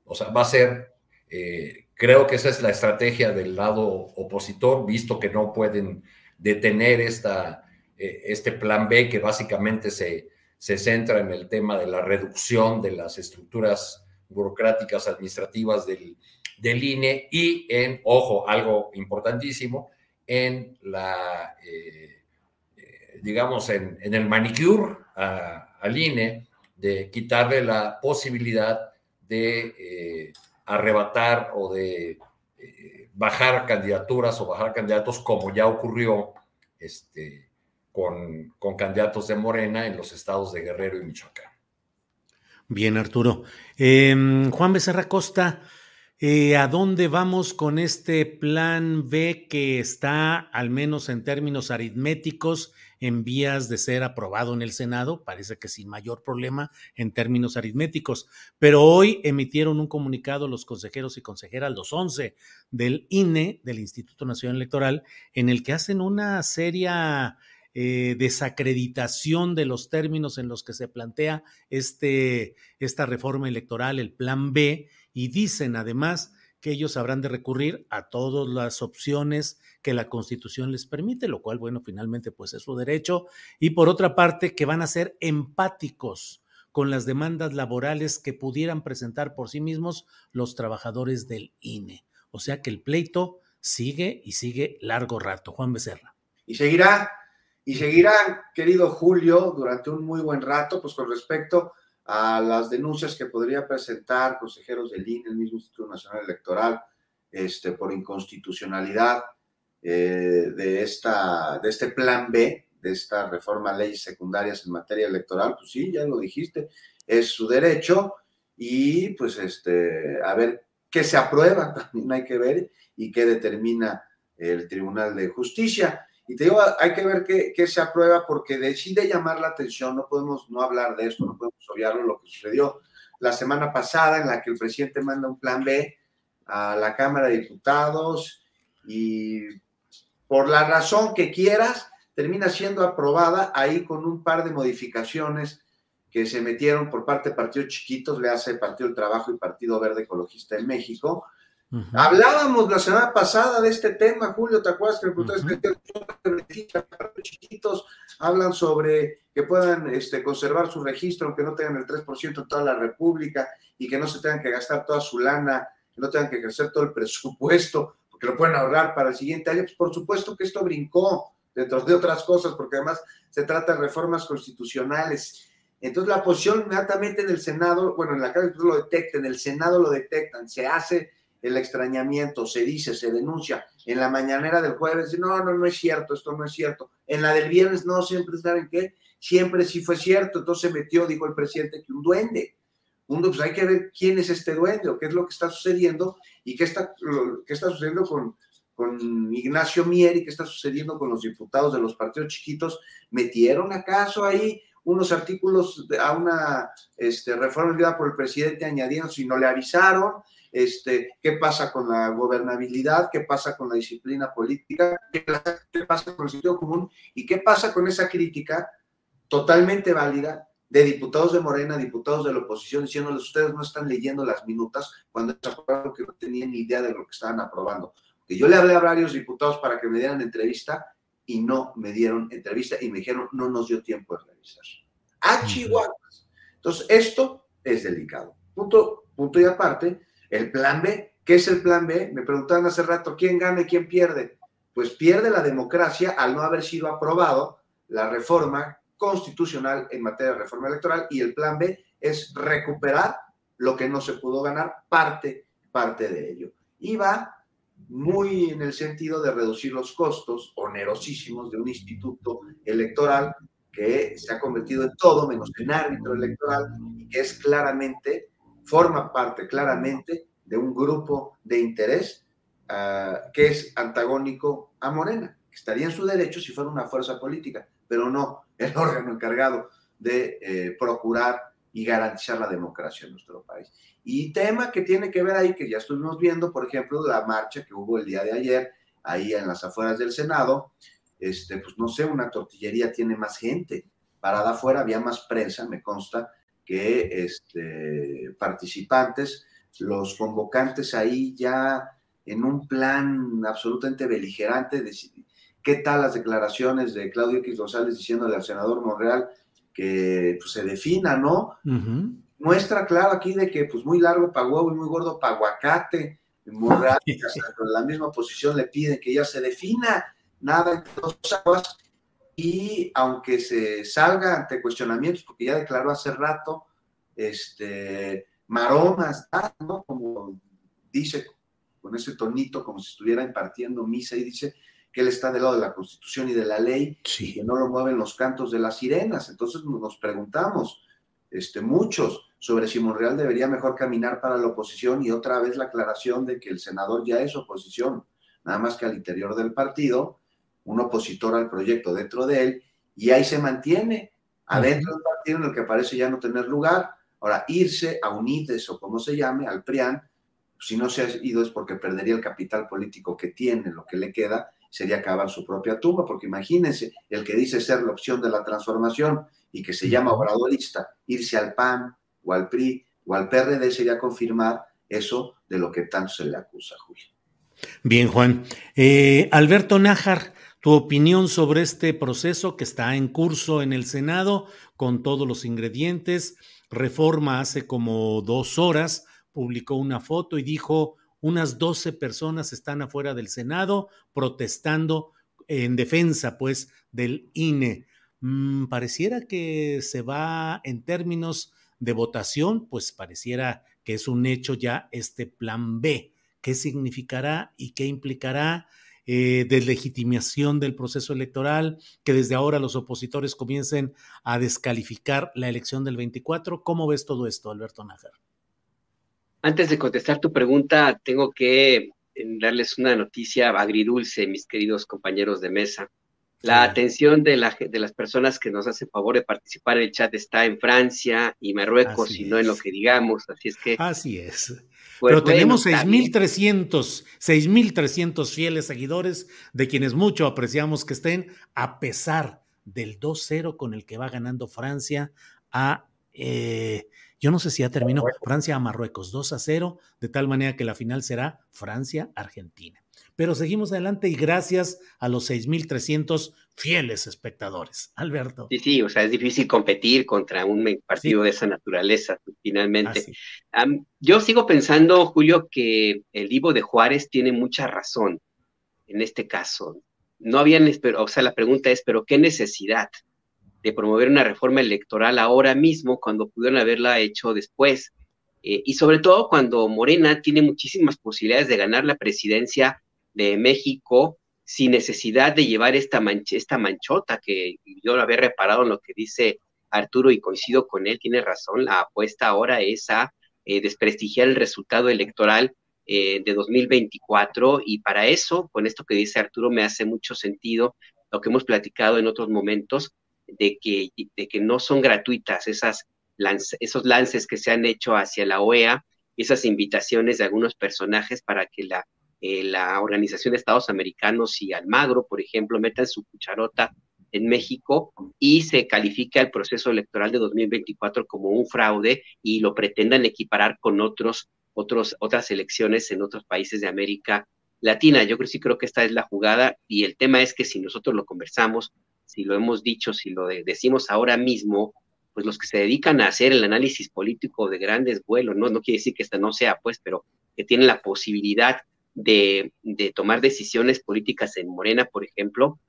O sea, va a ser, eh, creo que esa es la estrategia del lado opositor, visto que no pueden detener esta, eh, este plan B que básicamente se, se centra en el tema de la reducción de las estructuras burocráticas administrativas del, del INE y en, ojo, algo importantísimo, en la, eh, eh, digamos, en, en, el manicure a, al INE de quitarle la posibilidad de arrebatar o de bajar candidaturas o bajar candidatos como ya ocurrió este, con, con candidatos de Morena en los estados de Guerrero y Michoacán. Bien, Arturo. Eh, Juan Becerra Costa, eh, ¿A dónde vamos con este plan B que está, al menos en términos aritméticos, en vías de ser aprobado en el Senado? Parece que sin mayor problema en términos aritméticos. Pero hoy emitieron un comunicado los consejeros y consejeras, los 11 del INE, del Instituto Nacional Electoral, en el que hacen una seria eh, desacreditación de los términos en los que se plantea este, esta reforma electoral, el plan B, y dicen además que ellos habrán de recurrir a todas las opciones que la Constitución les permite, lo cual, bueno, finalmente pues es su derecho, y por otra parte que van a ser empáticos con las demandas laborales que pudieran presentar por sí mismos los trabajadores del INE. O sea que el pleito sigue y sigue largo rato. Juan Becerra. Y seguirá y seguirán, querido Julio, durante un muy buen rato, pues con respecto a las denuncias que podría presentar consejeros del INE, el mismo Instituto Nacional Electoral, este, por inconstitucionalidad eh, de, esta, de este plan B, de esta reforma a leyes secundarias en materia electoral, pues sí, ya lo dijiste, es su derecho y pues este, a ver qué se aprueba, también hay que ver y qué determina el Tribunal de Justicia. Y te digo, hay que ver qué, se aprueba porque decide llamar la atención, no podemos no hablar de esto, no podemos obviarlo, lo que sucedió la semana pasada en la que el presidente manda un plan B a la Cámara de Diputados y por la razón que quieras, termina siendo aprobada ahí con un par de modificaciones que se metieron por parte de partidos chiquitos, le hace Partido del Trabajo y Partido Verde Ecologista en México, Uh -huh. Hablábamos la semana pasada de este tema, Julio, ¿te acuerdas que el uh -huh. chiquitos hablan sobre que puedan este, conservar su registro, aunque no tengan el 3% en toda la República y que no se tengan que gastar toda su lana, que no tengan que ejercer todo el presupuesto, porque que lo pueden ahorrar para el siguiente año, pues por supuesto que esto brincó dentro de otras cosas, porque además se trata de reformas constitucionales. Entonces la posición inmediatamente en el Senado, bueno, en la Cámara lo detecta, en el Senado lo detectan, se hace el extrañamiento, se dice, se denuncia. En la mañanera del jueves, no, no, no es cierto, esto no es cierto. En la del viernes, no, siempre, ¿saben qué? Siempre sí fue cierto. Entonces se metió, dijo el presidente, que un duende. Un, pues hay que ver quién es este duende o qué es lo que está sucediendo y qué está, qué está sucediendo con, con Ignacio Mier y qué está sucediendo con los diputados de los partidos chiquitos. ¿Metieron acaso ahí unos artículos a una este, reforma enviada por el presidente añadiendo si no le avisaron? Este, qué pasa con la gobernabilidad, qué pasa con la disciplina política, qué pasa con el sentido común y qué pasa con esa crítica totalmente válida de diputados de Morena, diputados de la oposición, diciéndoles ustedes no están leyendo las minutas cuando se aprobaron que no tenían ni idea de lo que estaban aprobando. Que yo le hablé a varios diputados para que me dieran entrevista y no me dieron entrevista y me dijeron no nos dio tiempo de revisar. A Chihuahua. Entonces, esto es delicado. Punto, punto y aparte, el plan B, ¿qué es el plan B? Me preguntaban hace rato, ¿quién gana y quién pierde? Pues pierde la democracia al no haber sido aprobado la reforma constitucional en materia de reforma electoral y el plan B es recuperar lo que no se pudo ganar, parte, parte de ello. Y va muy en el sentido de reducir los costos onerosísimos de un instituto electoral que se ha convertido en todo menos en árbitro electoral y que es claramente forma parte claramente de un grupo de interés ah, que es antagónico a Morena, estaría en su derecho si fuera una fuerza política, pero no el órgano encargado de eh, procurar y garantizar la democracia en nuestro país. Y tema que tiene que ver ahí, que ya estuvimos viendo, por ejemplo, la marcha que hubo el día de ayer, ahí en las afueras del Senado, este, pues no sé, una tortillería tiene más gente, parada afuera había más prensa, me consta, que este, participantes, los convocantes ahí ya en un plan absolutamente beligerante, de, ¿qué tal las declaraciones de Claudio X González diciéndole al senador Monreal que pues, se defina, ¿no? Muestra claro aquí de que pues muy largo para huevo y muy gordo para aguacate, Monreal, con la misma posición le piden que ya se defina, nada entre dos aguas, y aunque se salga ante cuestionamientos, porque ya declaró hace rato, este, maromas, ¿no? Como dice con ese tonito, como si estuviera impartiendo misa y dice que él está del lado de la Constitución y de la ley, y que no lo mueven los cantos de las sirenas. Entonces nos preguntamos, este, muchos, sobre si Monreal debería mejor caminar para la oposición y otra vez la aclaración de que el senador ya es oposición, nada más que al interior del partido, un opositor al proyecto dentro de él, y ahí se mantiene, adentro del partido en el que parece ya no tener lugar. Ahora, irse a UNIDES o como se llame, al PRIAN, si no se ha ido es porque perdería el capital político que tiene, lo que le queda, sería acabar su propia tumba, porque imagínense, el que dice ser la opción de la transformación y que se llama obradorista, irse al PAN o al PRI o al PRD sería confirmar eso de lo que tanto se le acusa, Julio. Bien, Juan. Eh, Alberto Nájar, tu opinión sobre este proceso que está en curso en el Senado con todos los ingredientes. Reforma hace como dos horas publicó una foto y dijo unas 12 personas están afuera del Senado protestando en defensa pues del INE. Mm, pareciera que se va en términos de votación, pues pareciera que es un hecho ya este plan B. ¿Qué significará y qué implicará? Eh, deslegitimación del proceso electoral, que desde ahora los opositores comiencen a descalificar la elección del 24. ¿Cómo ves todo esto, Alberto Nájar? Antes de contestar tu pregunta, tengo que eh, darles una noticia agridulce, mis queridos compañeros de mesa. La atención de, la, de, las personas que nos hacen favor de participar en el chat está en Francia y Marruecos y no en lo que digamos. Así es que. Así es. Pues Pero tenemos 6.300, 6.300 fieles seguidores de quienes mucho apreciamos que estén, a pesar del 2-0 con el que va ganando Francia a eh, Yo no sé si ya terminó. Francia a Marruecos, 2 a 0, de tal manera que la final será Francia-Argentina. Pero seguimos adelante y gracias a los 6.300 fieles espectadores. Alberto. Sí, sí, o sea, es difícil competir contra un partido de esa naturaleza, finalmente. yo sigo pensando, Julio, que el Ivo de Juárez tiene mucha razón en este caso. No habían, o sea, la pregunta es, ¿pero qué necesidad de promover una reforma electoral ahora mismo cuando pudieron haberla hecho después? Eh, y sobre todo cuando Morena tiene muchísimas posibilidades de ganar la presidencia de México sin necesidad de llevar esta, esta manchota que yo lo había reparado en lo que dice Arturo y coincido con él, tiene razón, la apuesta ahora es a eh, desprestigiar el resultado electoral eh, de 2024 y para eso, con esto que dice Arturo, me hace mucho sentido lo que hemos platicado en otros momentos de que, de que no son gratuitas esas esos lances que se han hecho hacia la OEA, esas invitaciones de algunos personajes para que la eh, la Organización de Estados Americanos y Almagro, por ejemplo, metan su cucharota en México y se califica el proceso electoral de 2024 como un fraude y lo pretendan equiparar con otros, otros, otras elecciones en otros países de América Latina. Yo creo, sí creo que esta es la jugada y el tema es que si nosotros lo conversamos, si lo hemos dicho, si lo decimos ahora mismo, pues los que se dedican a hacer el análisis político de grandes vuelos, no, no quiere decir que esta no sea, pues, pero que tienen la posibilidad de, tomar decisiones políticas en Morena, por ejemplo,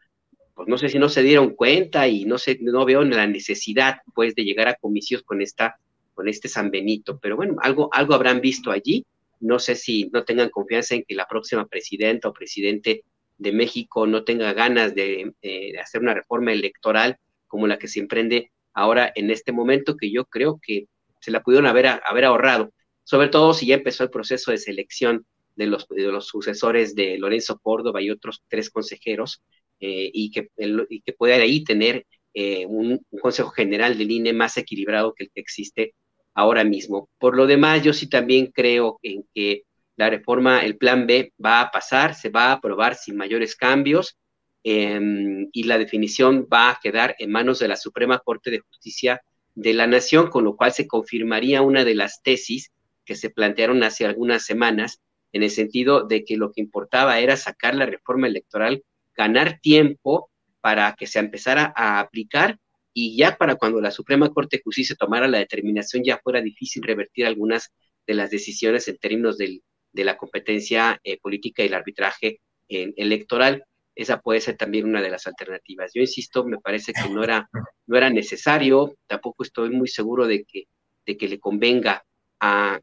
pues no sé si no se dieron cuenta y no sé, no veo la necesidad pues de llegar a comicios con esta, con este San Benito, pero bueno, algo, algo habrán visto allí. No sé si no tengan confianza en que la próxima presidenta o presidente de México no tenga ganas de, hacer una reforma electoral como la que se emprende ahora en este momento, que yo creo que se la pudieron haber, haber ahorrado, sobre todo si ya empezó el proceso de selección de los, de los sucesores de Lorenzo Córdoba y otros tres consejeros, eh, y, que, y que pueda ahí tener eh, un, Consejo General del INE más equilibrado que el que existe ahora mismo. Por lo demás, yo sí también creo en que la reforma, el plan B, va a pasar, se va a aprobar sin mayores cambios em, y la definición va a quedar en manos de la Suprema Corte de Justicia de la Nación, con lo cual se confirmaría una de las tesis que se plantearon hace algunas semanas en el sentido de que lo que importaba era sacar la reforma electoral, ganar tiempo para que se empezara a aplicar y ya para cuando la Suprema Corte de Justicia tomara la determinación ya fuera difícil revertir algunas de las decisiones en términos de la competencia eh, política y el arbitraje electoral. Esa puede ser también una de las alternativas. Yo insisto, me parece que no era, no era necesario, tampoco estoy muy seguro de que, de que le convenga a,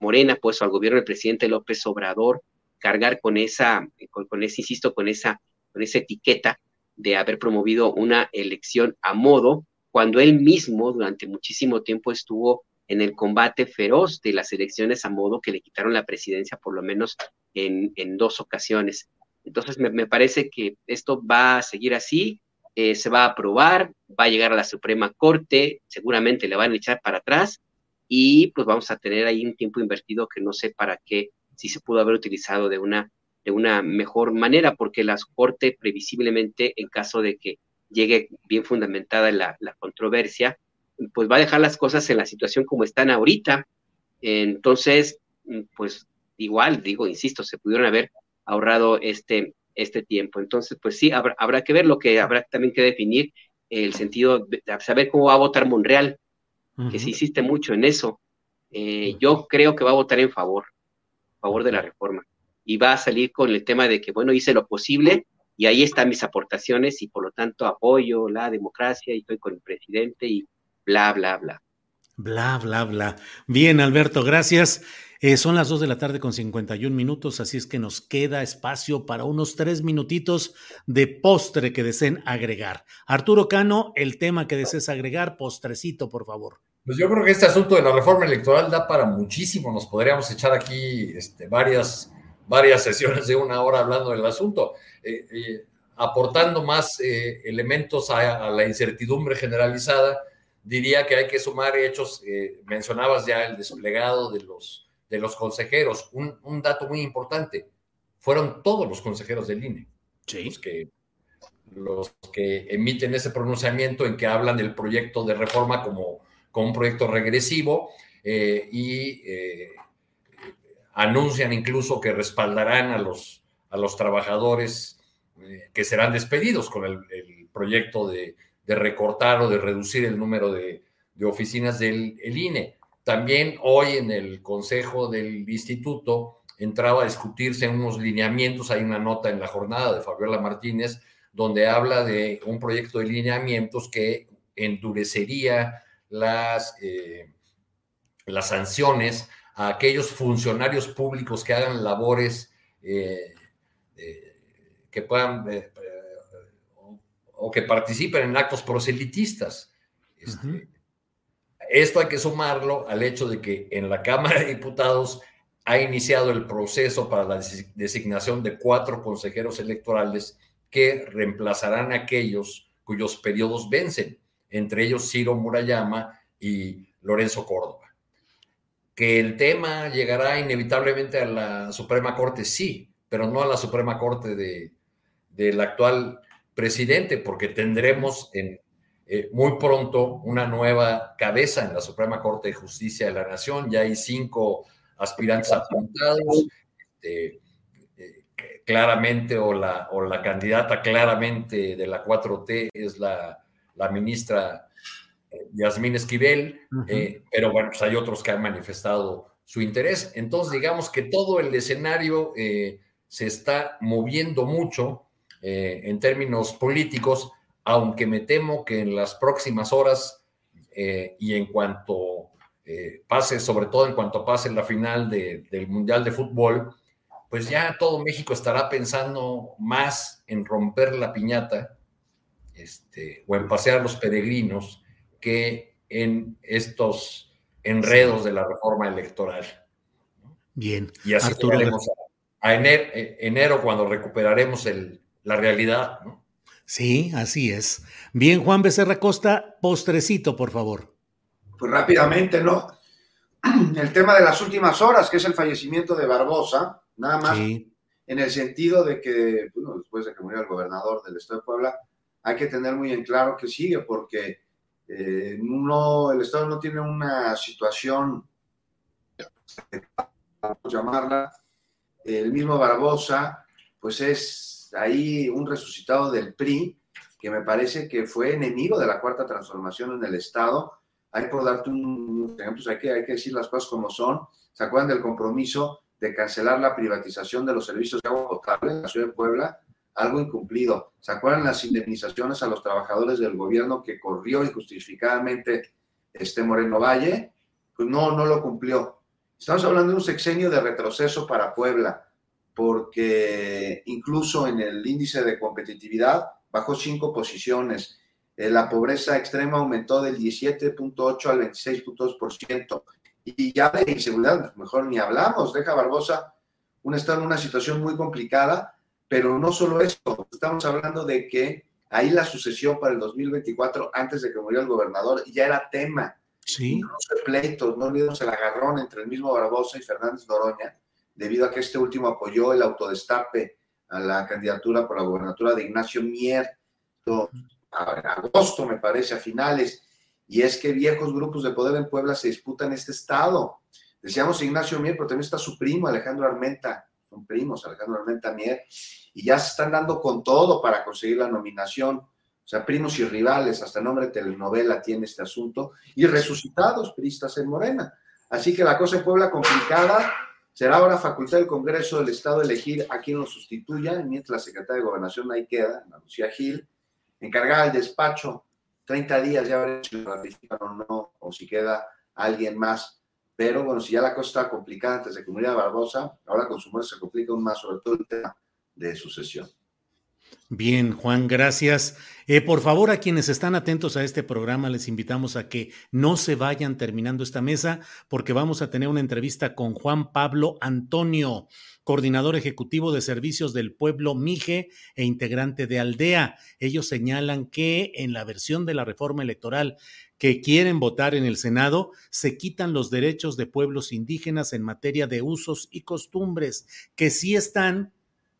Morena, pues, o al gobierno del presidente López Obrador, cargar con esa, con, ese, insisto, con esa, con esa etiqueta de haber promovido una elección a modo, cuando él mismo durante muchísimo tiempo estuvo en el combate feroz de las elecciones a modo que le quitaron la presidencia por lo menos en, dos ocasiones. Entonces me, parece que esto va a seguir así, eh, se va a aprobar, va a llegar a la Suprema Corte, seguramente le van a echar para atrás y pues vamos a tener ahí un tiempo invertido que no sé para qué, si se pudo haber utilizado de una, de una mejor manera, porque la Corte previsiblemente, en caso de que llegue bien fundamentada la, la controversia, pues va a dejar las cosas en la situación como están ahorita. Entonces, pues igual, digo, insisto, se pudieron haber ahorrado este, este tiempo. Entonces, pues sí, habrá, habrá que ver lo que habrá también que definir el sentido de saber cómo va a votar Monreal, que se insiste mucho en eso. Eh, yo creo que va a votar en favor, a favor de la reforma. Y va a salir con el tema de que, bueno, hice lo posible y ahí están mis aportaciones y por lo tanto apoyo la democracia y estoy con el presidente y bla, bla, bla. Bla, bla, bla. Bien, Alberto, gracias. Eh, son las dos de la tarde con 51 minutos, así es que nos queda espacio para unos tres minutitos de postre que deseen agregar. Arturo Cano, el tema que desees agregar, postrecito, por favor. Pues yo creo que este asunto de la reforma electoral da para muchísimo. Nos podríamos echar aquí este, varias, varias sesiones de una hora hablando del asunto, eh, eh, aportando más elementos a, a, la incertidumbre generalizada. Diría que hay que sumar hechos, mencionabas ya el desplegado de los de los consejeros. Un, dato muy importante, fueron todos los consejeros del INE. Los que, los que emiten ese pronunciamiento en que hablan del proyecto de reforma como, con un proyecto regresivo y anuncian incluso que respaldarán a los, a los trabajadores que serán despedidos con el, proyecto de, recortar o de reducir el número de, oficinas del INE. También hoy en el Consejo del Instituto entraba a discutirse unos lineamientos, hay una nota en la jornada de Fabiola Martínez, donde habla de un proyecto de lineamientos que endurecería las, eh, las sanciones a aquellos funcionarios públicos que hagan labores eh, eh, que puedan o, que participen en actos proselitistas. Este, esto hay que sumarlo al hecho de que en la Cámara de Diputados ha iniciado el proceso para la designación de cuatro consejeros electorales que reemplazarán a aquellos cuyos periodos vencen, entre ellos Ciro Murayama y Lorenzo Córdoba. Que el tema llegará inevitablemente a la Suprema Corte, sí, pero no a la Suprema Corte de, del actual presidente, porque tendremos en eh, muy pronto una nueva cabeza en la Suprema Corte de Justicia de la Nación. Ya hay cinco aspirantes apuntados. Este, eh, claramente, o la, o la candidata claramente de la 4T es la, la ministra eh, Yasmín Esquivel, pero bueno, pues hay otros que han manifestado su interés. Entonces, digamos que todo el escenario se está moviendo mucho en términos políticos aunque me temo que en las próximas horas eh, y en cuanto eh, pase, sobre todo en cuanto pase la final del Mundial de Fútbol, pues ya todo México estará pensando más en romper la piñata este, o en pasear los peregrinos que en estos enredos de la reforma electoral. Bien. Y así Arturo, a, enero, eh, enero, cuando recuperaremos el, la realidad, ¿no? Sí, así es. Bien, Juan Becerra Costa, postrecito, por favor. Pues rápidamente, ¿no? El tema de las últimas horas, que es el fallecimiento de Barbosa, nada más en el sentido de que, bueno, después de que murió el gobernador del estado de Puebla, hay que tener muy en claro que sigue, porque eh, no, el estado no tiene una situación, vamos llamarla, el mismo Barbosa, pues es ahí un resucitado del PRI, que me parece que fue enemigo de la cuarta transformación en el Estado. Hay por darte un ejemplo, hay que, hay que decir las cosas como son. ¿Se acuerdan del compromiso de cancelar la privatización de los servicios de agua potable en la ciudad de Puebla? Algo incumplido. ¿Se acuerdan las indemnizaciones a los trabajadores del gobierno que corrió injustificadamente este Moreno Valle? Pues no, no lo cumplió. Estamos hablando de un sexenio de retroceso para Puebla porque incluso en el índice de competitividad bajó cinco posiciones. Eh, la pobreza extrema aumentó del 17.8 al 26.2%. Y ya de inseguridad, mejor ni hablamos. Deja Barbosa un estado en una situación muy complicada, pero no solo esto. Estamos hablando de que ahí la sucesión para el 2024, antes de que murió el gobernador, ya era tema. Sí. No pleitos, no olvidemos el agarrón entre el mismo Barbosa y Fernández Noroña debido a que este último apoyó el autodestape a la candidatura por la gobernatura de Ignacio Mier, a agosto me parece, a finales, y es que viejos grupos de poder en Puebla se disputan este estado. Decíamos Ignacio Mier, pero también está su primo Alejandro Armenta, primos, Alejandro Armenta Mier, y ya se están dando con todo para conseguir la nominación. O sea, primos y rivales, hasta nombre de telenovela tiene este asunto, y resucitados, priistas en Morena. Así que la cosa en Puebla complicada, Será ahora facultad del Congreso del Estado elegir a quien lo sustituya, mientras la secretaria de Gobernación ahí queda, Ana Lucía Gil, encargada del despacho, 30 días ya veremos si lo ratifican o no, o si queda alguien más. Pero bueno, si ya la cosa está complicada antes de que muriera Barbosa, ahora con su muerte se complica aún más, sobre todo el tema de sucesión. Bien, Juan, gracias. Eh, por favor, a quienes están atentos a este programa, les invitamos a que no se vayan terminando esta mesa, porque vamos a tener una entrevista con Juan Pablo Antonio, coordinador ejecutivo de servicios del pueblo Mije e integrante de Aldea. Ellos señalan que en la versión de la reforma electoral que quieren votar en el Senado, se quitan los derechos de pueblos indígenas en materia de usos y costumbres, que sí están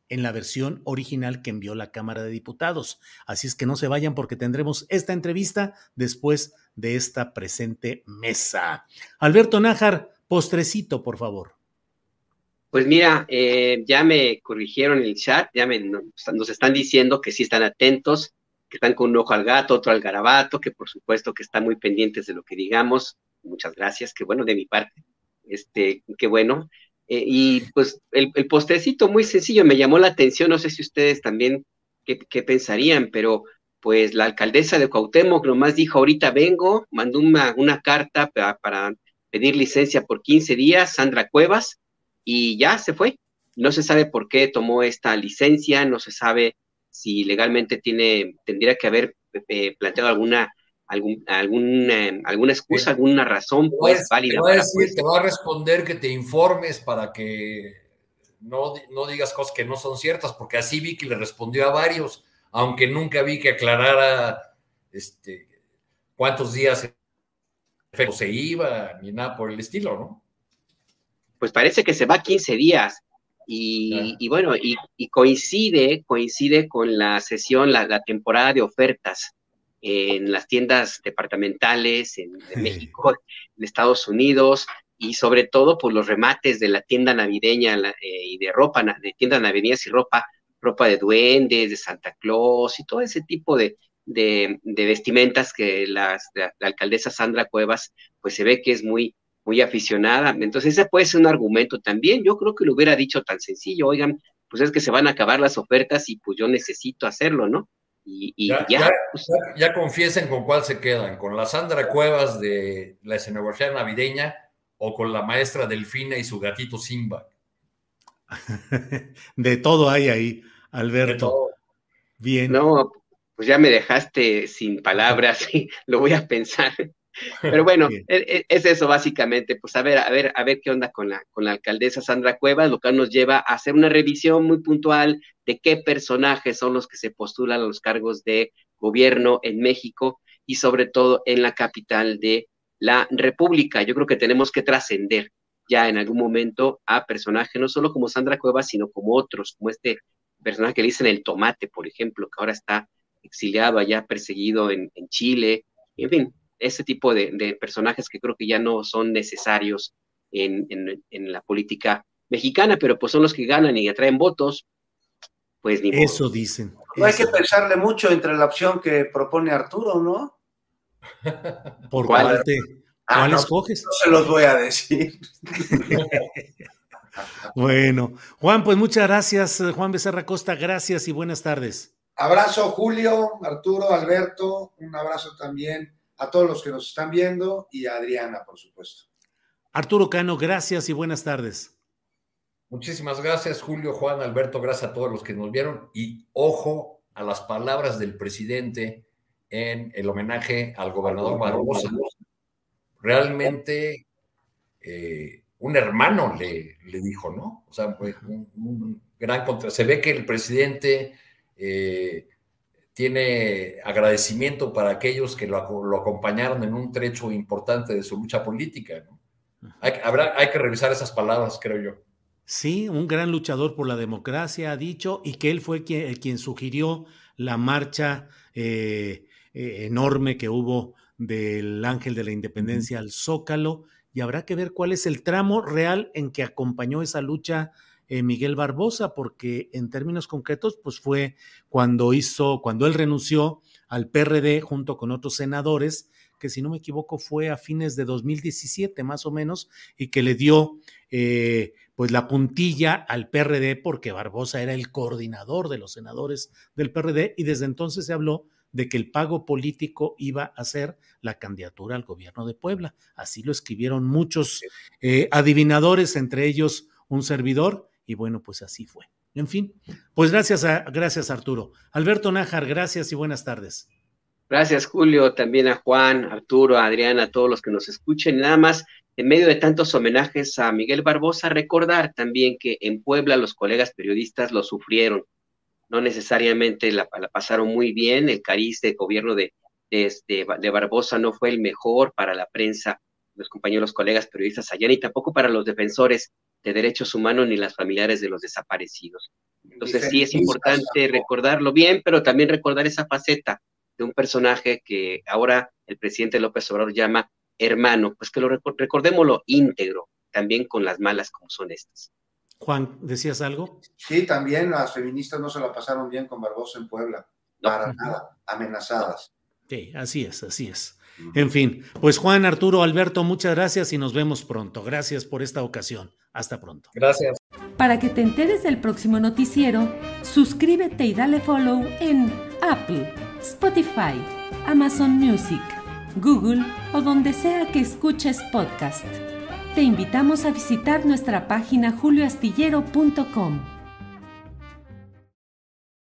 en la versión original que envió la Cámara de Diputados. Así es que no se vayan porque tendremos esta entrevista después de esta presente mesa. Alberto Nájar, postrecito, por favor. Pues mira, eh, ya me corrigieron el chat, ya me, nos están diciendo que sí están atentos, que están con un ojo al gato, otro al garabato, que por supuesto que están muy pendientes de lo que digamos. Muchas gracias, qué bueno de mi parte. Este, qué bueno. Eh, y pues el, postecito muy sencillo me llamó la atención, no sé si ustedes también qué, pensarían, pero pues la alcaldesa de Cuauhtémoc nomás dijo ahorita vengo, mandó una, una carta para, para, pedir licencia por 15 días, Sandra Cuevas, y ya se fue. No se sabe por qué tomó esta licencia, no se sabe si legalmente tiene, tendría que haber eh, planteado alguna algún, algún, eh, alguna excusa, alguna razón pues válida. Te va, a decir, te va a responder que te informes para que no, no digas cosas que no son ciertas, porque así vi que le respondió a varios, aunque nunca vi que aclarara este, cuántos días se iba, ni nada por el estilo, ¿no? Pues parece que se va 15 días. Y, y bueno, y, y, coincide, coincide con la sesión, la, la temporada de ofertas en las tiendas departamentales en, México, en Estados Unidos y sobre todo por los remates de la tienda navideña eh, y de ropa, de tiendas navideñas y ropa, ropa de duendes, de Santa Claus y todo ese tipo de, de, vestimentas que la, alcaldesa Sandra Cuevas pues se ve que es muy, muy aficionada. Entonces ese puede ser un argumento también. Yo creo que lo hubiera dicho tan sencillo, oigan, pues es que se van a acabar las ofertas y pues yo necesito hacerlo, ¿no? Y, pues ya, ya, confiesen con cuál se quedan, con la Sandra Cuevas de la escenografía navideña o con la maestra Delfina y su gatito Simba. De todo hay ahí, Alberto. Bien. No, pues ya me dejaste sin palabras lo voy a pensar. Pero bueno, e, e, es, eso básicamente, pues a ver, a ver, a ver qué onda con la, con la alcaldesa Sandra Cuevas, lo cual nos lleva a hacer una revisión muy puntual de qué personajes son los que se postulan a los cargos de gobierno en México y sobre todo en la capital de la República. Yo creo que tenemos que trascender ya en algún momento a personajes, no solo como Sandra Cuevas, sino como otros, como este personaje que le dicen el tomate, por ejemplo, que ahora está exiliado allá, perseguido en, en Chile, en fin, ese tipo de, personajes que creo que ya no son necesarios en, la política mexicana, pero pues son los que ganan y atraen votos, pues ni Eso dicen. No hay que pensarle mucho entre la opción que propone Arturo, ¿no? ¿Por cuál, te, ah, cuál escoges? No se los voy a decir. bueno, Juan, pues muchas gracias, Juan Becerra Costa, gracias y buenas tardes. Abrazo, Julio, Arturo, Alberto, un abrazo también a todos los que nos están viendo y a Adriana, por supuesto. Arturo Cano, gracias y buenas tardes. Muchísimas gracias, Julio, Juan, Alberto, gracias a todos los que nos vieron y ojo a las palabras del presidente en el homenaje al gobernador Barbosa. Realmente eh, un hermano le, le, dijo, ¿no? O sea, un, gran contra. Se ve que el presidente eh, tiene agradecimiento para aquellos que lo, acompañaron en un trecho importante de su lucha política. Hay, habrá, hay que revisar esas palabras, creo yo. Sí, un gran luchador por la democracia ha dicho y que él fue quien, quien sugirió la marcha eh, eh, enorme que hubo del Ángel de la Independencia al Zócalo y habrá que ver cuál es el tramo real en que acompañó esa lucha eh, Miguel Barbosa, porque en términos concretos, pues fue cuando hizo, cuando él renunció al PRD junto con otros senadores, que si no me equivoco fue a fines de 2017 más o menos, y que le dio eh, pues la puntilla al PRD porque Barbosa era el coordinador de los senadores del PRD y desde entonces se habló de que el pago político iba a ser la candidatura al gobierno de Puebla. Así lo escribieron muchos eh, adivinadores, entre ellos un servidor, y bueno, pues así fue. En fin, pues gracias, a, gracias Arturo. Alberto Nájar, gracias y buenas tardes. Gracias Julio, también a Juan, Arturo, a Adriana, a todos los que nos escuchen. Nada más, en medio de tantos homenajes a Miguel Barbosa, recordar también que en Puebla los colegas periodistas lo sufrieron. No necesariamente la, pasaron muy bien, el cariz de gobierno de, de, este, de Barbosa no fue el mejor para la prensa, los compañeros colegas periodistas allá, ni tampoco para los defensores de derechos humanos ni las familiares de los desaparecidos. Entonces sí es importante recordarlo bien, pero también recordar esa faceta de un personaje que ahora el presidente López Obrador llama hermano, pues que lo recordémoslo íntegro, también con las malas como son estas. Juan, ¿decías algo? Sí, también las feministas no se la pasaron bien con Barbosa en Puebla, para nada, amenazadas. Sí, así es, así es. En fin, pues Juan, Arturo, Alberto, muchas gracias y nos vemos pronto. Gracias por esta ocasión. Hasta pronto. Gracias. Para que te enteres del próximo noticiero, suscríbete y dale follow en Apple, Spotify, Amazon Music, Google o donde sea que escuches podcast. Te invitamos a visitar nuestra página julioastillero.com.